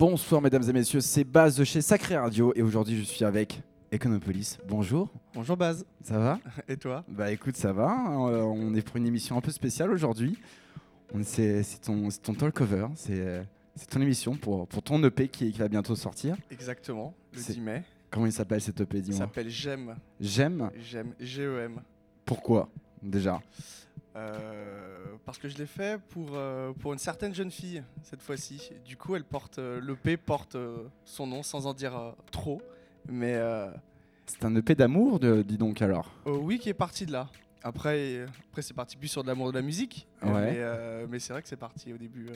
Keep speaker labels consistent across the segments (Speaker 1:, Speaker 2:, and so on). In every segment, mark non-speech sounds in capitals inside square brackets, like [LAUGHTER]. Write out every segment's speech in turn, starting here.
Speaker 1: Bonsoir mesdames et messieurs, c'est Baz de chez Sacré Radio et aujourd'hui je suis avec Econopolis. Bonjour.
Speaker 2: Bonjour Baz.
Speaker 1: Ça va?
Speaker 2: Et toi?
Speaker 1: Bah écoute, ça va. Euh, on est pour une émission un peu spéciale aujourd'hui. C'est ton, ton talk cover, c'est ton émission pour, pour ton EP qui, qui, va bientôt sortir.
Speaker 2: Exactement, le 10 mai.
Speaker 1: Comment il s'appelle cet EP,
Speaker 2: Il s'appelle J'aime.
Speaker 1: J'aime?
Speaker 2: J'aime, G-E-M.
Speaker 1: Pourquoi déjà?
Speaker 2: Euh, parce que je l'ai fait pour, euh, pour une certaine jeune fille cette fois-ci. Du coup, elle porte euh, l'EP porte son nom sans en dire trop, mais
Speaker 1: c'est un EP d'amour, dis donc alors.
Speaker 2: oui, qui est parti de là. Après, après c'est parti plus sur de l'amour de la musique, mais, mais c'est vrai que c'est parti au début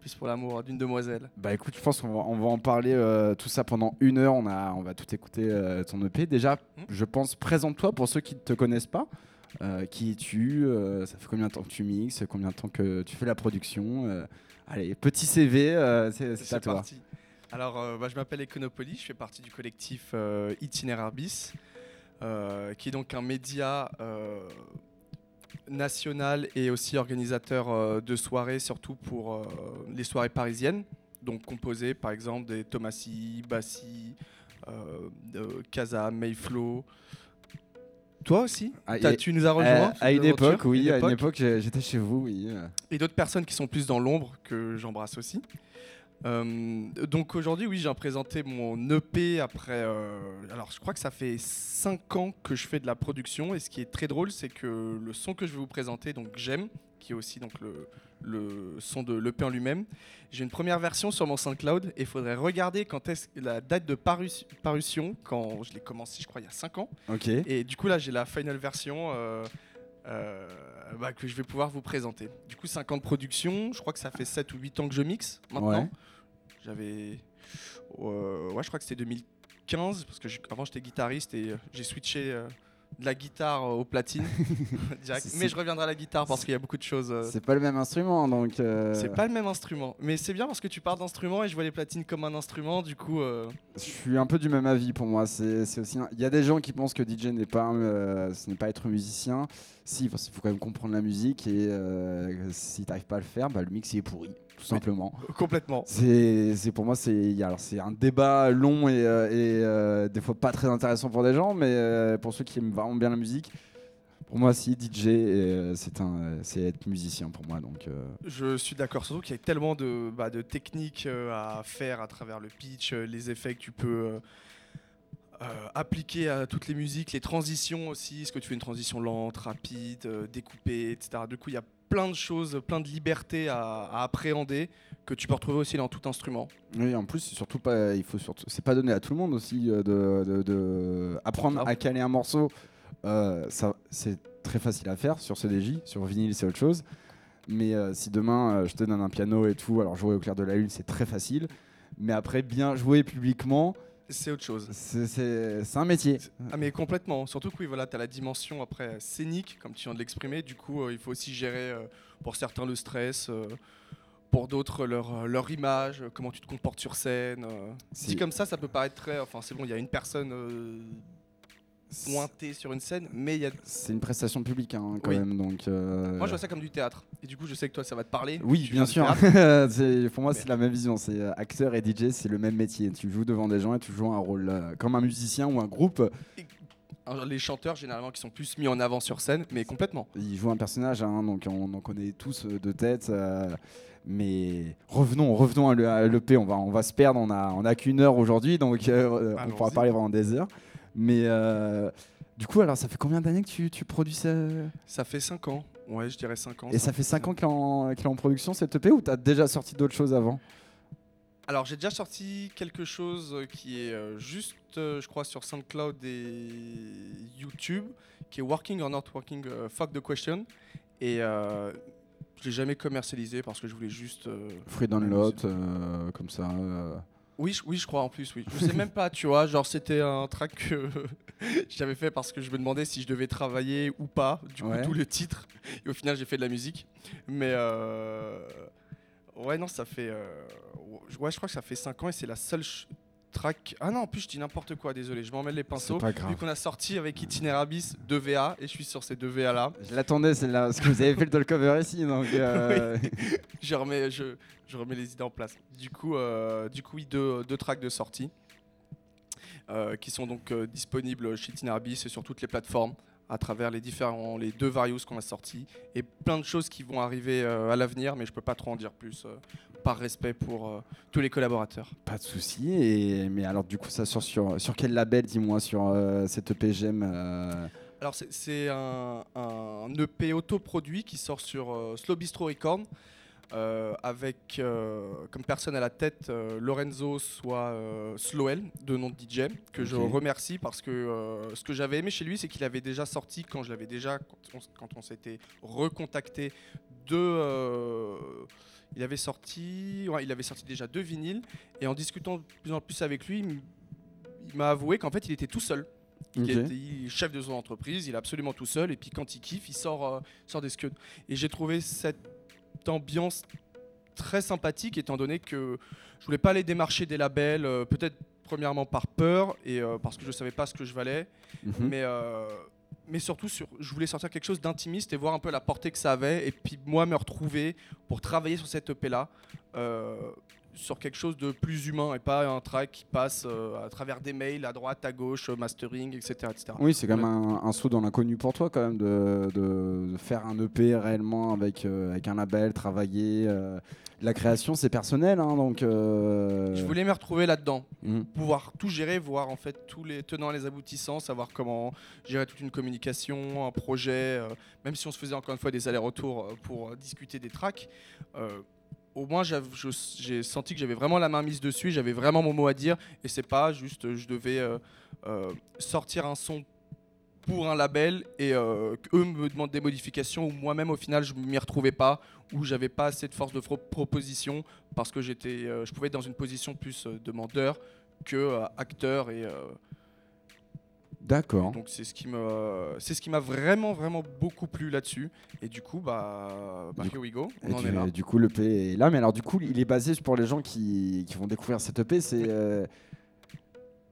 Speaker 2: plus pour l'amour d'une demoiselle.
Speaker 1: Bah écoute, je pense qu'on va, on va en parler tout ça pendant une heure. On, a, on va tout écouter ton EP. Déjà, hmm. je pense, présente-toi pour ceux qui ne te connaissent pas. Euh, qui es-tu euh, Ça fait combien de temps que tu mixes Combien de temps que tu fais la production euh, Allez, petit CV, c'est à toi. Parti.
Speaker 2: Alors, bah, je m'appelle Econopoly, je fais partie du collectif Itinéraire Bis, qui est donc un média national et aussi organisateur de soirées, surtout pour les soirées parisiennes, donc composé par exemple des Thomasy, Bassi, Casa, Mayflow. Toi aussi ah, Tu nous as rejoint
Speaker 1: À, une époque, oui. À une époque, j'étais chez vous, oui.
Speaker 2: Et d'autres personnes qui sont plus dans l'ombre, que j'embrasse aussi. Euh, donc aujourd'hui, oui, j'ai présenté mon EP après. Euh, alors, je crois que ça fait 5 ans que je fais de la production. Et ce qui est très drôle, c'est que le son que je vais vous présenter, donc J'aime, qui est aussi donc le, le son de l'EP en lui-même. J'ai une première version sur mon SoundCloud et il faudrait regarder quand est la date de parution, quand je l'ai commencé, je crois, il y a 5 ans.
Speaker 1: Ok.
Speaker 2: Et du coup, là, j'ai la final version euh, euh, bah, que je vais pouvoir vous présenter. Du coup, 5 ans de production, je crois que ça fait 7 ou 8 ans que je mixe maintenant. J'avais. Euh, ouais, je crois que c'était 2015, parce que avant j'étais guitariste et j'ai switché de la guitare aux platines [LAUGHS] [LAUGHS] Mais je reviendrai à la guitare parce qu'il y a beaucoup de choses. Euh,
Speaker 1: c'est pas le même instrument donc. Euh,
Speaker 2: c'est pas le même instrument. Mais c'est bien parce que tu parles d'instrument et je vois les platines comme un instrument. Du coup. Euh,
Speaker 1: je suis un peu du même avis pour moi. C'est aussi. Il y a des gens qui pensent que DJ n'est pas, ce n'est pas être musicien. Si, parce qu'il faut quand même comprendre la musique et si t'arrives pas à le faire, bah, le mix il est pourri tout simplement.
Speaker 2: Complètement.
Speaker 1: C'est pour moi c'est un débat long et, euh, et euh, des fois pas très intéressant pour des gens, mais euh, pour ceux qui aiment vraiment bien la musique. Pour moi, si DJ, c'est un, c'est être musicien pour moi. Donc,
Speaker 2: je suis d'accord. Surtout qu'il y a tellement de, bah, de techniques à faire à travers le pitch, les effets que tu peux appliquer à toutes les musiques, les transitions aussi. Est-ce que tu fais une transition lente, rapide, découpée, etc. Du coup, il y a plein de choses, plein de libertés à, appréhender que tu peux retrouver aussi dans tout instrument.
Speaker 1: Oui, en plus, surtout pas, il faut surtout, c'est pas donné à tout le monde aussi euh, de, de, apprendre ah à caler un morceau. Euh, ça, c'est très facile à faire sur CDJ, sur vinyle, c'est autre chose. Mais euh, si demain je te donne un piano et tout, alors jouer au clair de la lune, c'est très facile. Mais après, bien jouer publiquement,
Speaker 2: c'est autre chose.
Speaker 1: C'est un métier.
Speaker 2: Ah mais complètement. Surtout que oui, voilà, tu as la dimension après scénique, comme tu viens de l'exprimer. Du coup, euh, il faut aussi gérer euh, pour certains le stress, euh, pour d'autres leur, leur image, comment tu te comportes sur scène. Si comme ça, ça peut paraître très... Enfin c'est bon, il y a une personne pointé sur une scène, mais il y a.
Speaker 1: C'est une prestation publique hein, quand même, donc. Euh,
Speaker 2: moi, je vois ça comme du théâtre, et du coup, je sais que toi, ça va te parler.
Speaker 1: Oui, bien sûr. [LAUGHS] pour moi, c'est la même vision. C'est euh, acteur et DJ, c'est le même métier. Tu joues devant des gens et tu joues un rôle euh, comme un musicien ou un groupe.
Speaker 2: les chanteurs généralement qui sont plus mis en avant sur scène, mais complètement.
Speaker 1: Ils jouent un personnage, hein, donc on en connaît tous de tête. mais revenons, revenons à l'EP. On va, on va se perdre. On a, on a qu'une heure aujourd'hui, donc on pourra parler pendant des heures. Mais euh, du coup, alors ça fait combien d'années que tu, tu, produis ça
Speaker 2: Ça fait 5 ans, ouais, je dirais 5 ans.
Speaker 1: Et ça fait 5 ans qu'il est, en production cette EP ou tu as déjà sorti d'autres choses avant?
Speaker 2: Alors j'ai déjà sorti quelque chose qui est euh, juste, euh, je crois, sur SoundCloud et YouTube, qui est Working or Not Working, Fuck the Question. Et je l'ai jamais commercialisé parce que je voulais juste...
Speaker 1: Free download, comme ça
Speaker 2: oui, je, oui, je crois en plus, oui. Je sais même pas, tu vois, genre c'était un track que [LAUGHS] j'avais fait parce que je me demandais si je devais travailler ou pas, du coup, tout le titre. Et au final, j'ai fait de la musique. Mais euh... ouais, non, ça fait. Euh... Ouais, je crois que ça fait 5 ans et c'est la seule track. Ah non, en plus je dis n'importe quoi, désolé, je m'en mêle les pinceaux.
Speaker 1: pas grave.
Speaker 2: Vu qu'on a sorti avec Itinerabis deux VA et je suis sur ces deux VA là.
Speaker 1: Je l'attendais celle-là, parce que vous avez fait le talk cover ici, donc... euh, [LAUGHS]
Speaker 2: je, remets, je, je remets les idées en place. Du coup, euh, du coup oui, deux, deux tracks de sortie euh, qui sont donc disponibles chez Itinerabis et sur toutes les plateformes à travers les différents, les deux Various qu'on a sortis et plein de choses qui vont arriver euh, à l'avenir, mais je peux pas trop en dire plus euh, par respect pour euh, tous les collaborateurs.
Speaker 1: Pas de souci. Et mais alors du coup, ça sort sur sur quel label, dis-moi, sur cette EPGM
Speaker 2: Alors c'est- un, un EP autoproduit qui sort sur Slow Bistro Record euh, avec euh, comme personne à la tête euh, Lorenzo soit Slowel de nom de DJ que je remercie parce que ce que j'avais aimé chez lui c'est qu'il avait déjà sorti quand je l'avais déjà quand on, s'était recontacté deux il avait sorti ouais, il avait sorti déjà deux vinyles et en discutant de plus en plus avec lui il m'a avoué qu'en fait il était tout seul. Il, est, il est chef de son entreprise, il est absolument tout seul, et puis quand il kiffe, il sort, sort des scuds. Et j'ai trouvé cette ambiance très sympathique, étant donné que je voulais pas aller démarcher des labels, euh, peut-être premièrement par peur, et euh, parce que je savais pas ce que je valais,
Speaker 1: mhm.
Speaker 2: mais, euh, mais surtout, sur, je voulais sortir quelque chose d'intimiste et voir un peu la portée que ça avait, et puis moi me retrouver pour travailler sur cette EP-là. euh, sur quelque chose de plus humain et pas un track qui passe euh, à travers des mails à droite, à gauche, euh, mastering, etc. etc.
Speaker 1: Oui, c'est quand même un, un saut dans l'inconnu pour toi, quand même, de, de- de faire un EP réellement avec, euh, avec un label, travailler. euh. La création, c'est personnel, hein, donc.
Speaker 2: Je voulais me retrouver là-dedans,
Speaker 1: mhm.
Speaker 2: pouvoir tout gérer, voir en fait tous les tenants et les aboutissants, savoir comment gérer toute une communication, un projet, même si on se faisait encore une fois des allers-retours pour discuter des tracks. Au moins, j'ai senti que j'avais vraiment la main mise dessus, j'avais vraiment mon mot à dire, et c'est pas juste euh, je devais euh, euh, sortir un son pour un label et euh, qu'eux me demandent des modifications ou moi-même au final je m'y retrouvais pas ou j'avais pas assez de force de proposition parce que j'étais je pouvais être dans une position plus demandeur que acteur et
Speaker 1: D'accord.
Speaker 2: donc c'est ce qui me c'est ce qui m'a vraiment vraiment beaucoup plu là-dessus et du coup bah, bah
Speaker 1: Du
Speaker 2: here we go
Speaker 1: Et
Speaker 2: on en
Speaker 1: du,
Speaker 2: est là
Speaker 1: du coup, l'EP est là. Mais alors, du coup, il est basé pour les gens qui, qui vont découvrir cette EP. C'est. euh,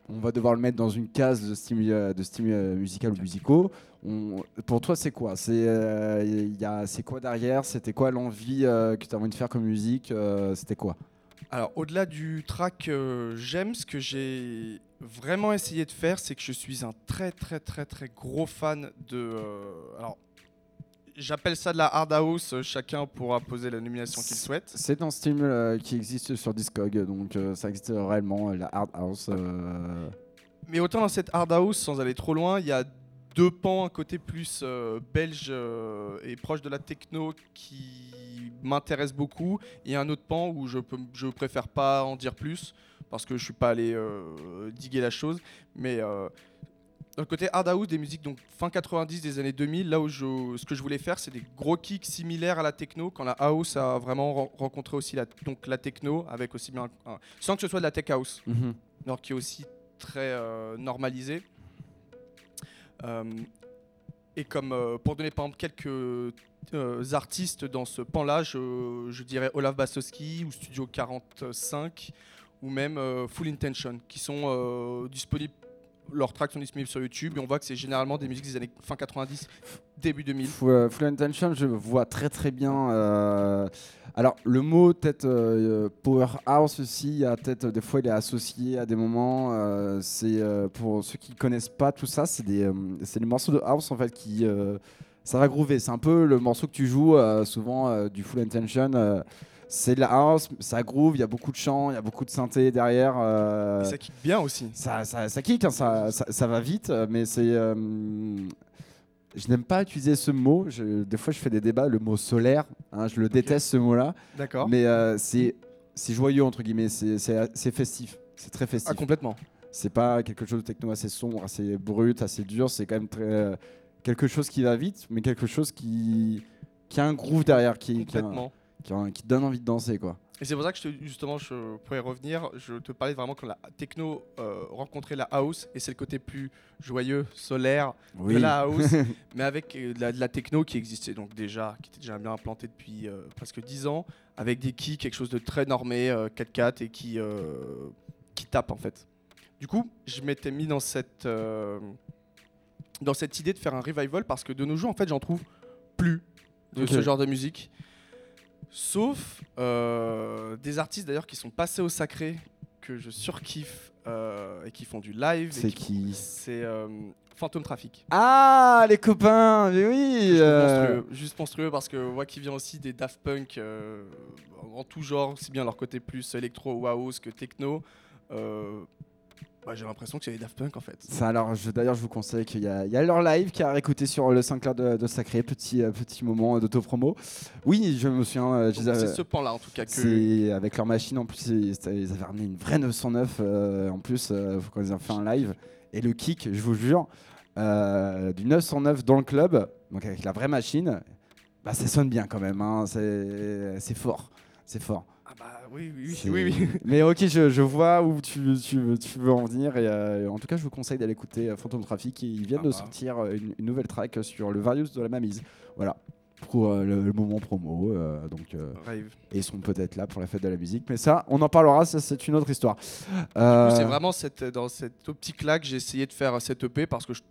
Speaker 1: on va devoir le mettre dans une case de style, euh, de style euh, musical ou musicaux. On- pour toi, c'est quoi? C'est euh, il y a- c'est quoi derrière? C'était quoi l'envie euh, que tu as envie de faire comme musique C'était quoi?
Speaker 2: Alors, au-delà du track euh, J'aime, ce que j'ai vraiment essayé de faire, c'est que je suis un très, très, très, très gros fan de. euh, alors, j'appelle ça de la hard house, euh, chacun pourra poser la nomination qu'il souhaite.
Speaker 1: C'est un style euh, qui existe sur Discog, donc euh, ça existe réellement, la hard house. euh,
Speaker 2: Mais autant dans cette hard house, sans aller trop loin, il y a deux pans, un côté plus belge et proche de la techno qui m'intéresse beaucoup, et un autre pan où je, peux, je préfère pas en dire plus parce que je suis pas allé euh, diguer la chose. Mais euh, dans le côté hard house des musiques donc fin 90 des années 2000, là où je, ce que je voulais faire, c'est des gros kicks similaires à la techno quand la house a vraiment ren- rencontré aussi la, donc la techno avec aussi bien un- sans que ce soit de la tech house
Speaker 1: mhm.
Speaker 2: alors qui est aussi très euh, normalisé. Et comme euh, pour donner par exemple quelques euh, artistes dans ce pan-là, je, je dirais Olaf Bassowski ou Studio 45 ou même euh, Full Intention qui sont disponibles. Leurs tracks sont disponibles sur YouTube et on voit que c'est généralement des musiques des années fin 90, début 2000.
Speaker 1: Full, euh, Full Intention, je vois très très bien. euh, Alors, le mot peut-être euh, powerhouse aussi, a peut-être des fois il est associé à des moments. euh, c'est pour ceux qui connaissent pas tout ça, c'est des, des morceaux de house en fait qui ça va groover. C'est un peu le morceau que tu joues souvent du Full Intention. C'est de la house, ça groove, il y a beaucoup de chants, il y a beaucoup de synthé derrière. euh,
Speaker 2: Et ça kick bien aussi.
Speaker 1: ça, ça, ça kick, hein, ça, ça, ça va vite, euh, mais c'est. euh, je n'aime pas utiliser ce mot. Je- des fois, je fais des débats. Le mot solaire, hein, je le déteste ce mot-là.
Speaker 2: D'accord.
Speaker 1: Mais euh, c'est joyeux, entre guillemets. C'est- festif. C'est très
Speaker 2: Ah,
Speaker 1: festif.
Speaker 2: complètement.
Speaker 1: c'est pas quelque chose de techno assez sombre, assez brut, assez dur. C'est quand même très, quelque chose qui va vite, mais quelque chose qui, qui a un groove derrière, qui, qui, a-
Speaker 2: Complètement.
Speaker 1: Qui donne envie de danser. quoi.
Speaker 2: Et c'est pour ça que je te- justement, je pourrais revenir. Je te parlais vraiment quand la techno euh, rencontrait la house, et c'est le côté plus joyeux, solaire de la house, [LAUGHS] mais avec euh, de la, de la techno qui existait donc déjà, qui était déjà bien implantée depuis euh, presque 10 ans, avec des kicks, quelque chose de très normé, euh, 4-4 et qui, euh, qui tape en fait. Du coup, je m'étais mis dans cette, euh, dans cette idée de faire un revival parce que de nos jours, en fait, j'en trouve plus de ce genre de musique. Sauf euh, des artistes d'ailleurs qui sont passés au sacré, que je surkiffe et qui font du live.
Speaker 1: C'est qui
Speaker 2: C'est Phantom Traffic.
Speaker 1: Ah, les copains, mais oui
Speaker 2: euh. Juste monstrueux, parce que moi qui viens aussi des Daft Punk euh, en tout genre, c'est bien leur côté plus électro ou house que techno. Euh, bah, j'ai l'impression que c'est les Daft Punk en fait.
Speaker 1: Ça, alors, d'ailleurs, je vous conseille qu'il y, a leur live qui a réécouté sur le Sinclair de, de Sacré, petit, petit moment d'autopromo. Oui, je me souviens.
Speaker 2: c'est ce pan-là en tout cas.
Speaker 1: Que... Avec leur machine en plus, ils, avaient ramené une vraie 909 en plus quand ils ont fait un live. Et le kick, je vous jure, euh, du 909 dans le club, donc avec la vraie machine, bah, ça sonne bien quand même. Hein. C'est fort. C'est fort.
Speaker 2: Oui, oui, oui. oui, [LAUGHS]
Speaker 1: Mais ok, je, je, vois où tu, tu, tu, veux en venir. Et euh, en tout cas, je vous conseille d'aller écouter euh, Phantom Traffic. Ils viennent ah de bah. sortir une, une, nouvelle track sur le Various de la Mamise. Voilà pour euh, le, moment promo. Euh, donc, euh, et ils sont peut-être là pour la fête de la musique. Mais ça, on en parlera, ça c'est une autre histoire.
Speaker 2: C'est vraiment cette, dans cette optique-là que j'ai essayé de faire cette EP parce que je,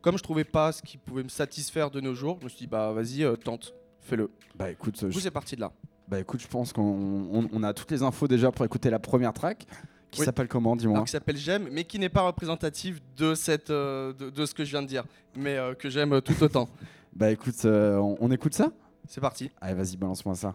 Speaker 2: comme je trouvais pas ce qui pouvait me satisfaire de nos jours, je me suis dit, bah vas-y, tente, fais-le.
Speaker 1: Bah écoute,
Speaker 2: vous c'est parti de là.
Speaker 1: Bah écoute, je pense qu'on on, a toutes les infos déjà pour écouter la première track qui s'appelle comment, dis-moi
Speaker 2: Qui s'appelle J'aime, mais qui n'est pas représentative de, cette, de, de, ce que je viens de dire, mais que j'aime tout autant. [LAUGHS]
Speaker 1: Bah écoute, euh, on, écoute ça?
Speaker 2: C'est parti.
Speaker 1: Allez, vas-y, balance-moi ça.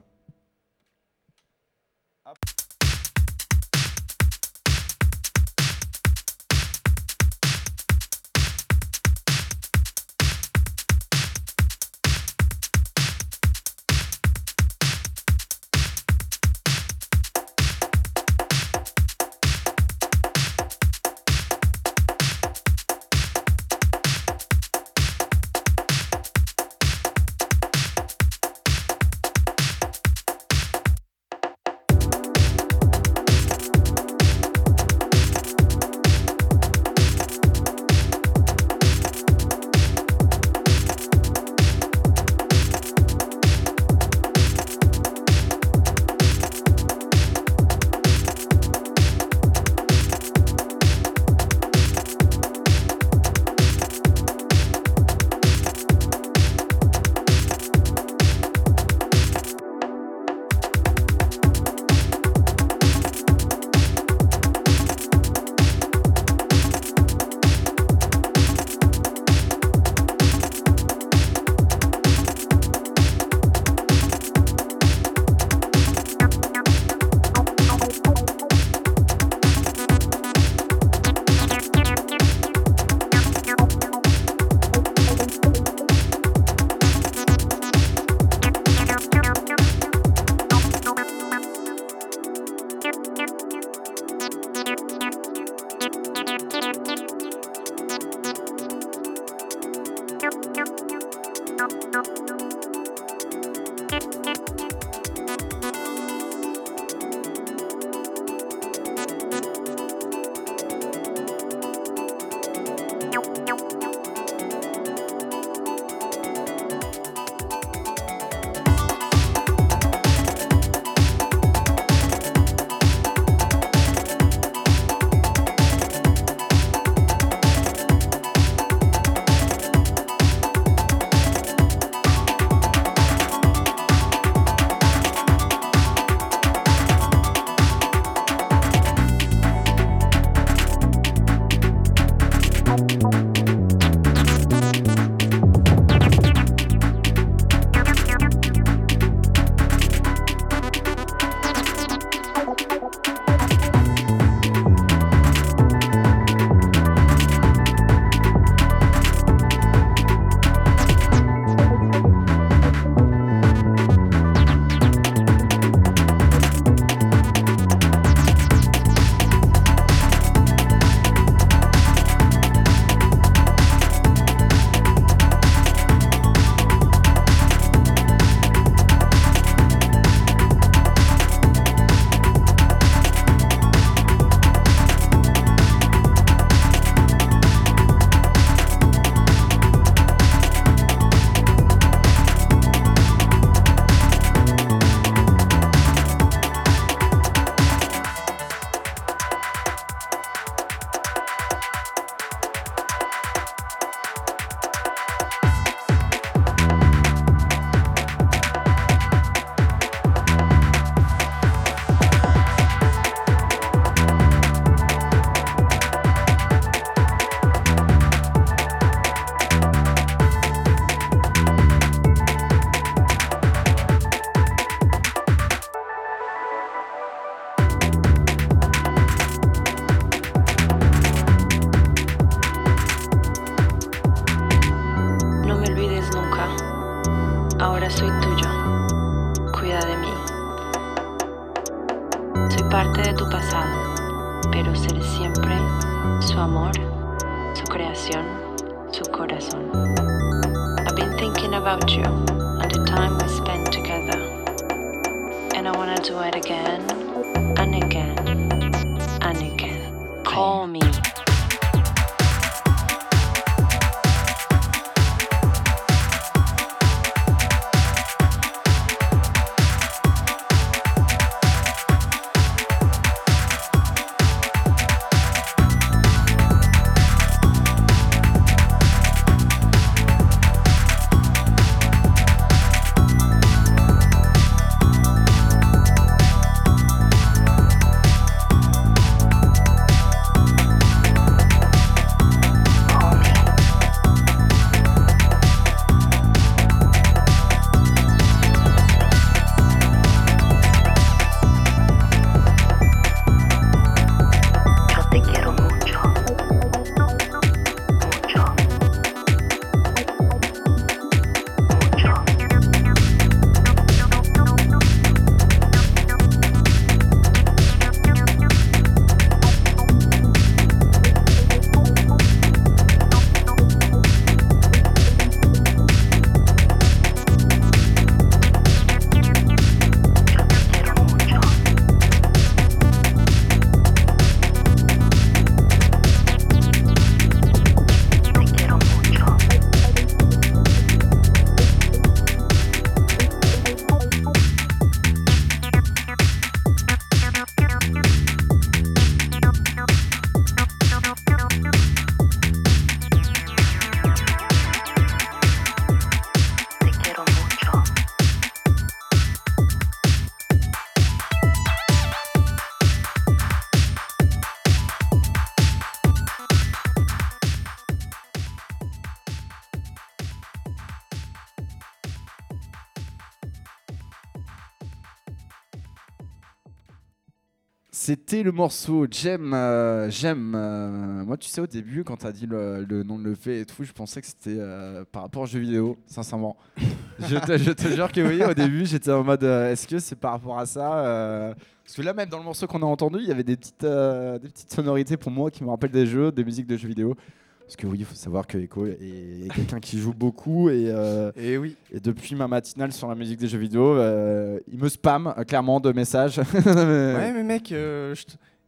Speaker 3: around you.
Speaker 1: C'était le morceau J'aime. Euh, j'aime. Euh, moi, tu sais, au début, quand tu as dit le, nom de l'EP et tout, je pensais que c'était euh, par rapport aux jeux vidéo, sincèrement. [LAUGHS] je, te, jure que oui, au début, j'étais en mode est-ce que c'est par rapport à ça Parce que là, même dans le morceau qu'on a entendu, il y avait des petites, des petites sonorités pour moi qui me rappellent des jeux, des musiques de jeux vidéo. Parce que oui, il faut savoir que Echo est, quelqu'un qui joue beaucoup et,
Speaker 2: euh, et, oui.
Speaker 1: et depuis ma matinale sur la musique des jeux vidéo, euh, il me spam euh, clairement de messages. [LAUGHS]
Speaker 2: ouais, mais mec,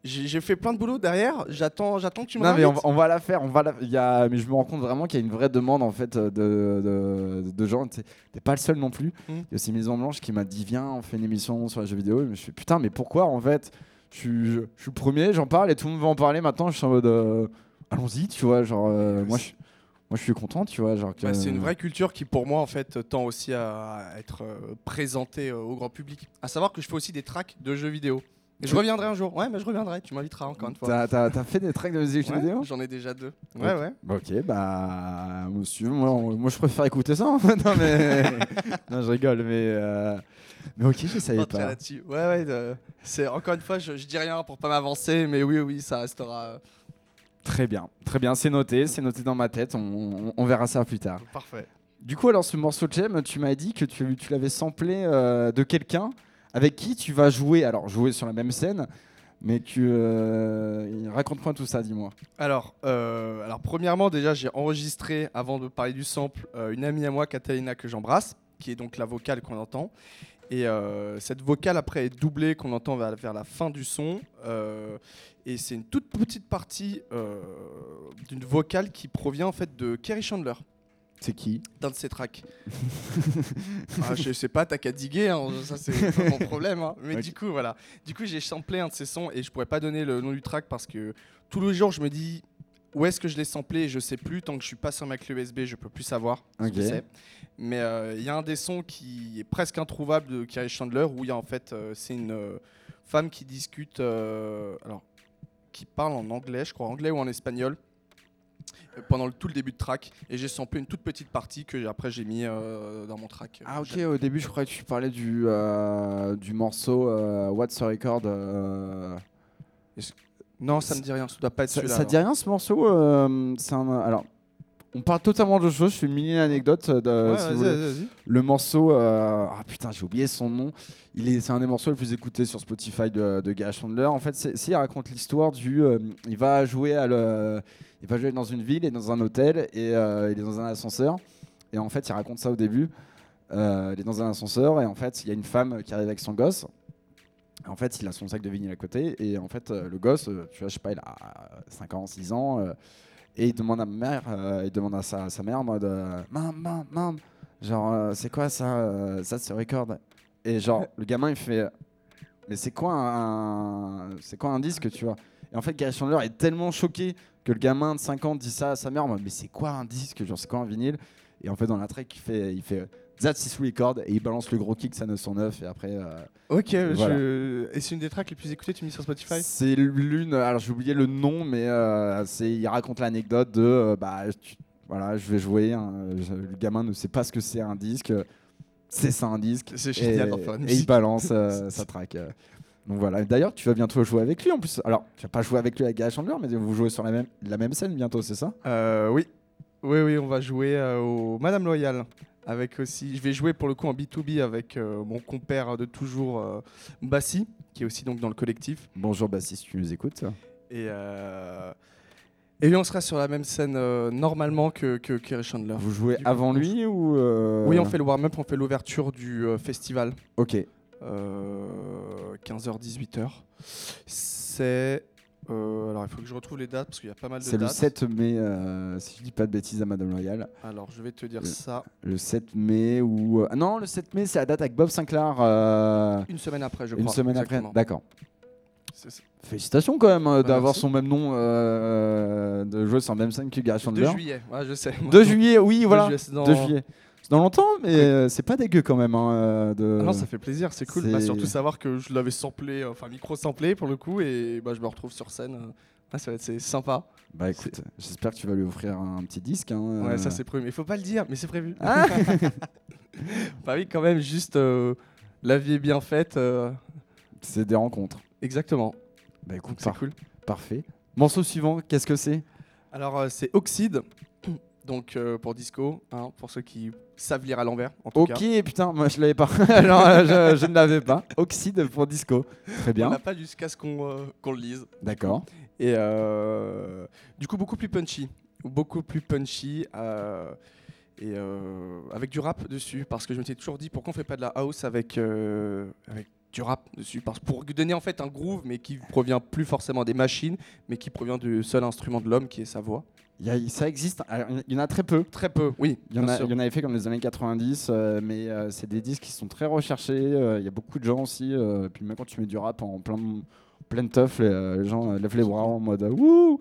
Speaker 2: j'ai fait plein de boulot derrière. J'attends, j'attends que tu me.
Speaker 1: Non, mais on, va la faire. On va la, y a, mais je me rends compte vraiment qu'il y a une vraie demande en fait de, de, de gens. T'es pas le seul non plus. Hmm. Il y a aussi Maison Blanche qui m'a dit viens, on fait une émission sur les jeux vidéo. Et je me suis dit, putain, mais pourquoi en fait? Je suis, je, suis premier, j'en parle et tout le monde va en parler. Maintenant, je suis en mode allons-y, tu vois, genre, euh, moi, je, moi je suis content, tu vois. Genre
Speaker 2: bah, c'est une vraie culture qui, pour moi, en fait, tend aussi à être euh, présentée euh, au grand public. À savoir que je fais aussi des tracks de jeux vidéo. Et je reviendrai un jour. Ouais, mais je reviendrai. Tu m'inviteras encore une fois.
Speaker 1: T'as, as, fait des tracks de musique vidéo?
Speaker 2: J'en ai déjà deux. Ouais, ouais.
Speaker 1: Ok, bah, monsieur, moi, je préfère écouter ça. [LAUGHS] non, mais. [LAUGHS] non, je rigole, mais. Mais ok, je savais pas.
Speaker 2: Ouais, ouais. c'est encore une fois, je, je, dis rien pour pas m'avancer, mais oui, oui, ça restera
Speaker 1: Très bien, très bien, c'est noté, c'est noté dans ma tête, on, verra ça plus tard.
Speaker 2: Parfait.
Speaker 1: Du coup, alors ce morceau de Jem, tu m'as dit que tu, tu l'avais samplé euh, de quelqu'un avec qui tu vas jouer, alors jouer sur la même scène, mais tu euh, raconte-moi tout ça, dis-moi.
Speaker 2: Alors, euh, alors premièrement, déjà, j'ai enregistré avant de parler du sample une amie à moi, Catalina, que j'embrasse, qui est donc la vocale qu'on entend. Et cette vocale après est doublée qu'on entend vers, vers, la fin du son. Et c'est une toute petite partie euh, d'une vocale qui provient en fait de Kerry Chandler.
Speaker 1: C'est qui?
Speaker 2: D'un de ses tracks. [LAUGHS] ah, je sais pas, t'as qu'à diguer, hein, ça c'est pas mon problème. Hein. Mais du coup, voilà. Du coup, j'ai samplé un de ses sons et je pourrais pas donner le nom du track parce que tous les jours, je me dis où est-ce que je l'ai samplé je sais plus. Tant que je suis pas sur ma clé USB, je peux plus savoir ce que c'est. Mais euh, il y a un des sons qui est presque introuvable de Kerry Chandler où il y a en fait, euh, c'est une femme qui discute. alors, qui parle en anglais, je crois anglais ou en espagnol, euh, pendant le, tout le début de track. Et j'ai samplé une toute petite partie que après j'ai mis euh, dans mon track.
Speaker 1: Ah ok, au début je croyais que tu parlais du, euh, du morceau What's the Record.
Speaker 2: Non, ça me dit rien, ça doit pas être celui-là.
Speaker 1: Ça, dit rien ce morceau C'est un... Alors, on parle totalement de choses. Je fais une mini anecdote. De,
Speaker 2: Ouais,
Speaker 1: si
Speaker 2: vas-y,
Speaker 1: vous voulez.
Speaker 2: vas-y, vas-y.
Speaker 1: Le morceau, euh, ah putain, j'ai oublié son nom. Il est, c'est un des morceaux les plus écoutés sur Spotify de, de Guy Chandler. En fait, c'est, c'est- il raconte l'histoire du, euh, il va jouer à le, il va jouer dans une ville et dans un hôtel et euh, il est dans un ascenseur. Et en fait, il raconte ça au début. Euh, il est dans un ascenseur et en fait, il y a une femme qui arrive avec son gosse. En fait, il a son sac de vinyle à côté et en fait, euh, le gosse, euh, tu vois, je sais pas, il a 5 ans, 6 ans. euh, et il demande à ma mère, euh, il demande à sa, sa mère en mode euh, Mam, mam, mam, genre, euh, c'est quoi ça euh, Ça, c'est record? Et genre, [LAUGHS] le gamin, il fait Mais c'est quoi un, c'est quoi un disque, tu vois? Et en fait, Gary Chandler est tellement choqué que le gamin de 5 ans dit ça à sa mère en mode Mais c'est quoi un disque Genre, c'est quoi un vinyle? Et en fait, dans la track, il fait, il fait That's his record et il balance le gros kick, ça 909. Et après, euh,
Speaker 2: Ok,
Speaker 1: Voilà.
Speaker 2: je... et c'est une des tracks les plus écoutées, tu mis sur Spotify?
Speaker 1: C'est l'une. Alors j'ai oublié le nom, mais euh, c'est. Il raconte l'anecdote de. euh, bah, tu- voilà, je vais jouer. hein, le gamin ne sait pas ce que c'est un disque. C'est ça un disque.
Speaker 2: C'est
Speaker 1: Et,
Speaker 2: génial d'en faire une
Speaker 1: et il balance euh, [LAUGHS] sa track. euh. Donc voilà. D'ailleurs, tu vas bientôt jouer avec lui en plus. Alors, tu vas pas jouer avec lui avec Gary Chandler, mais vous jouez sur la même, la même scène bientôt, c'est ça?
Speaker 2: Euh, oui. Oui, oui, on va jouer euh, au Madame Loyal. Avec aussi, je vais jouer pour le coup en B2B avec euh, mon compère de toujours, euh, Bassi, qui est aussi donc dans le collectif.
Speaker 1: Bonjour Bassi, si tu nous écoutes.
Speaker 2: Et, euh, et lui, on sera sur la même scène normalement que, que Kerry Chandler.
Speaker 1: Vous jouez
Speaker 2: Du
Speaker 1: avant lui ou
Speaker 2: Oui, on fait le warm-up, on fait l'ouverture du festival.
Speaker 1: Ok.
Speaker 2: Euh, 15h-18h. C'est. Euh, alors, il faut que je retrouve les dates parce qu'il y a pas mal de
Speaker 1: C'est le
Speaker 2: dates.
Speaker 1: 7 mai, euh, si je dis pas de bêtises à Madame Loyal.
Speaker 2: Alors, je vais te dire
Speaker 1: Le-
Speaker 2: ça
Speaker 1: Le 7 mai ou. euh, ah non, le 7 mai, c'est la date avec Bob Sinclair. euh,
Speaker 2: une semaine après, je
Speaker 1: une
Speaker 2: crois.
Speaker 1: semaine
Speaker 2: exactement.
Speaker 1: après. D'accord. Félicitations quand même euh,
Speaker 2: Bah,
Speaker 1: d'avoir son même nom, euh, de jouer sur la même scène que Gary
Speaker 2: 2
Speaker 1: Chandler.
Speaker 2: juillet, ouais, je sais.
Speaker 1: 2 juillet, oui, voilà.
Speaker 2: juillet, c'est dans-
Speaker 1: 2 juillet. Dans longtemps, mais euh, c'est pas dégueu quand même. hein, euh, de...
Speaker 2: Ah non, ça fait plaisir, c'est cool. Bah, surtout savoir que je l'avais samplé, euh, enfin micro-samplé pour le coup, et bah, je me retrouve sur scène. euh. Ah, ça va être sympa.
Speaker 1: Bah écoute, j'espère que tu vas lui offrir un petit disque. hein,
Speaker 2: Ouais,
Speaker 1: euh.
Speaker 2: ça c'est prévu. Mais il faut pas le dire, mais c'est prévu.
Speaker 1: Ah [LAUGHS]
Speaker 2: bah oui, quand même, juste euh, la vie est bien faite. euh,
Speaker 1: c'est des rencontres.
Speaker 2: exactement.
Speaker 1: Bah écoute,
Speaker 2: c'est
Speaker 1: par-
Speaker 2: cool.
Speaker 1: parfait. Morceau suivant, qu'est-ce que c'est?
Speaker 2: Alors euh, c'est Oxide, donc euh, pour disco, hein, pour ceux qui savent lire à l'envers en tout
Speaker 1: Ok,
Speaker 2: cas.
Speaker 1: putain, moi je l'avais pas. [LAUGHS] Alors, euh, je, je ne l'avais pas. Oxyde pour disco. Très
Speaker 2: On
Speaker 1: bien.
Speaker 2: n'a pas jusqu'à ce qu'on euh, le lise.
Speaker 1: D'accord.
Speaker 2: Et du coup, beaucoup plus punchy. Beaucoup plus punchy. et avec du rap dessus. Parce que je m'étais toujours dit pourquoi on fait pas de la house avec, avec du rap dessus? Parce, pour donner en fait un groove, mais qui provient plus forcément des machines, mais qui provient du seul instrument de l'homme qui est sa voix.
Speaker 1: Il y a- ça existe. Il y en a très peu.
Speaker 2: Très peu, oui.
Speaker 1: Il y, en
Speaker 2: bien
Speaker 1: a,
Speaker 2: sûr.
Speaker 1: il y en avait fait comme les années 90, euh, mais euh, c'est des disques qui sont très recherchés. euh, Il y a beaucoup de gens aussi. euh, puis même quand tu mets du rap en plein, plein teuf, les, les gens lèvent les bras en mode wouh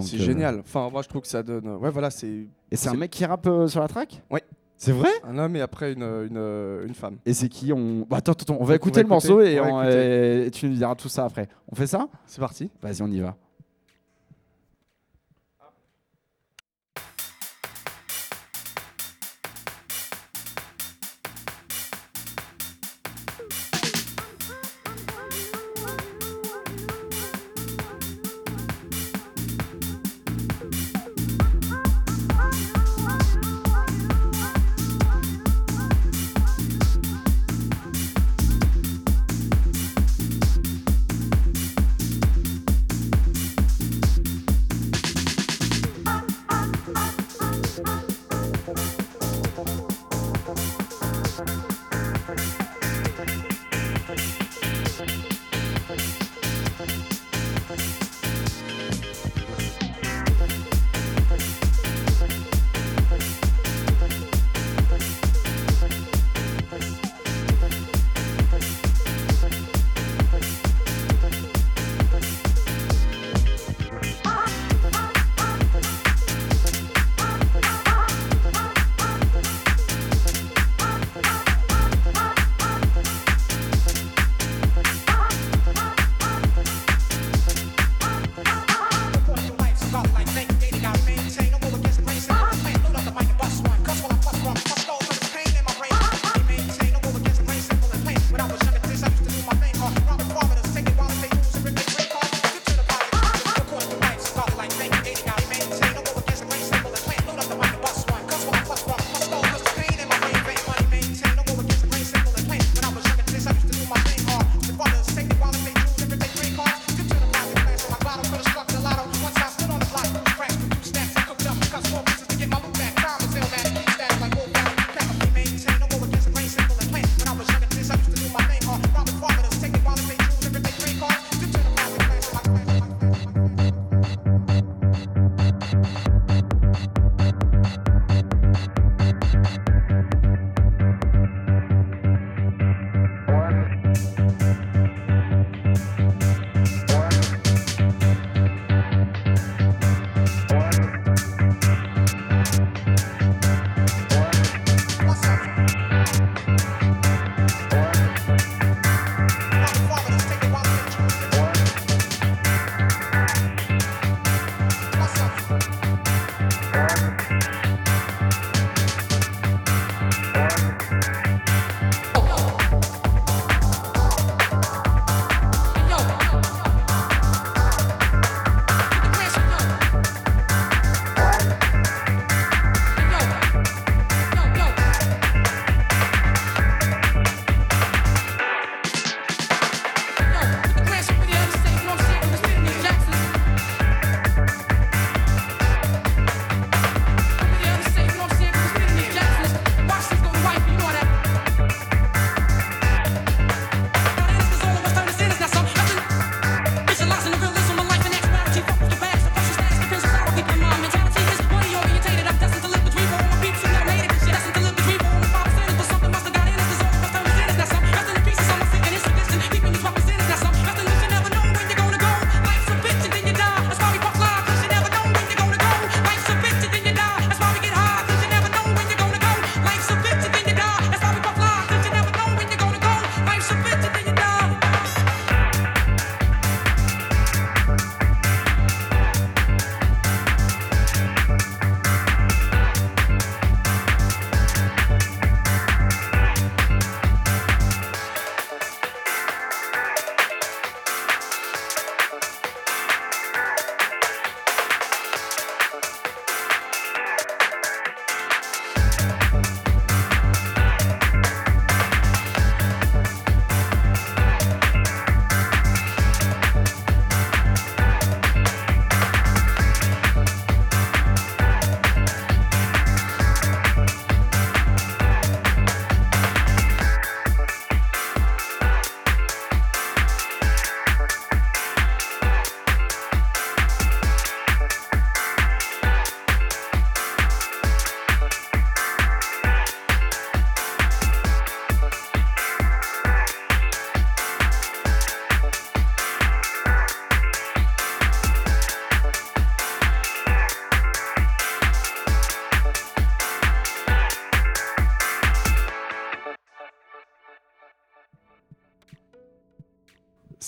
Speaker 2: C'est génial. Enfin, moi, je trouve que ça donne. Ouais, voilà, c'est
Speaker 1: Et c'est un mec qui rappe sur la track?
Speaker 2: Ouais.
Speaker 1: C'est vrai?
Speaker 2: Un homme et après une, une, une femme.
Speaker 1: Et c'est qui on... Bah, attends, attends, on va écouter le morceau et,
Speaker 2: on
Speaker 1: on- et tu nous diras tout ça après. On fait ça?
Speaker 2: C'est parti.
Speaker 1: Vas-y, on y va.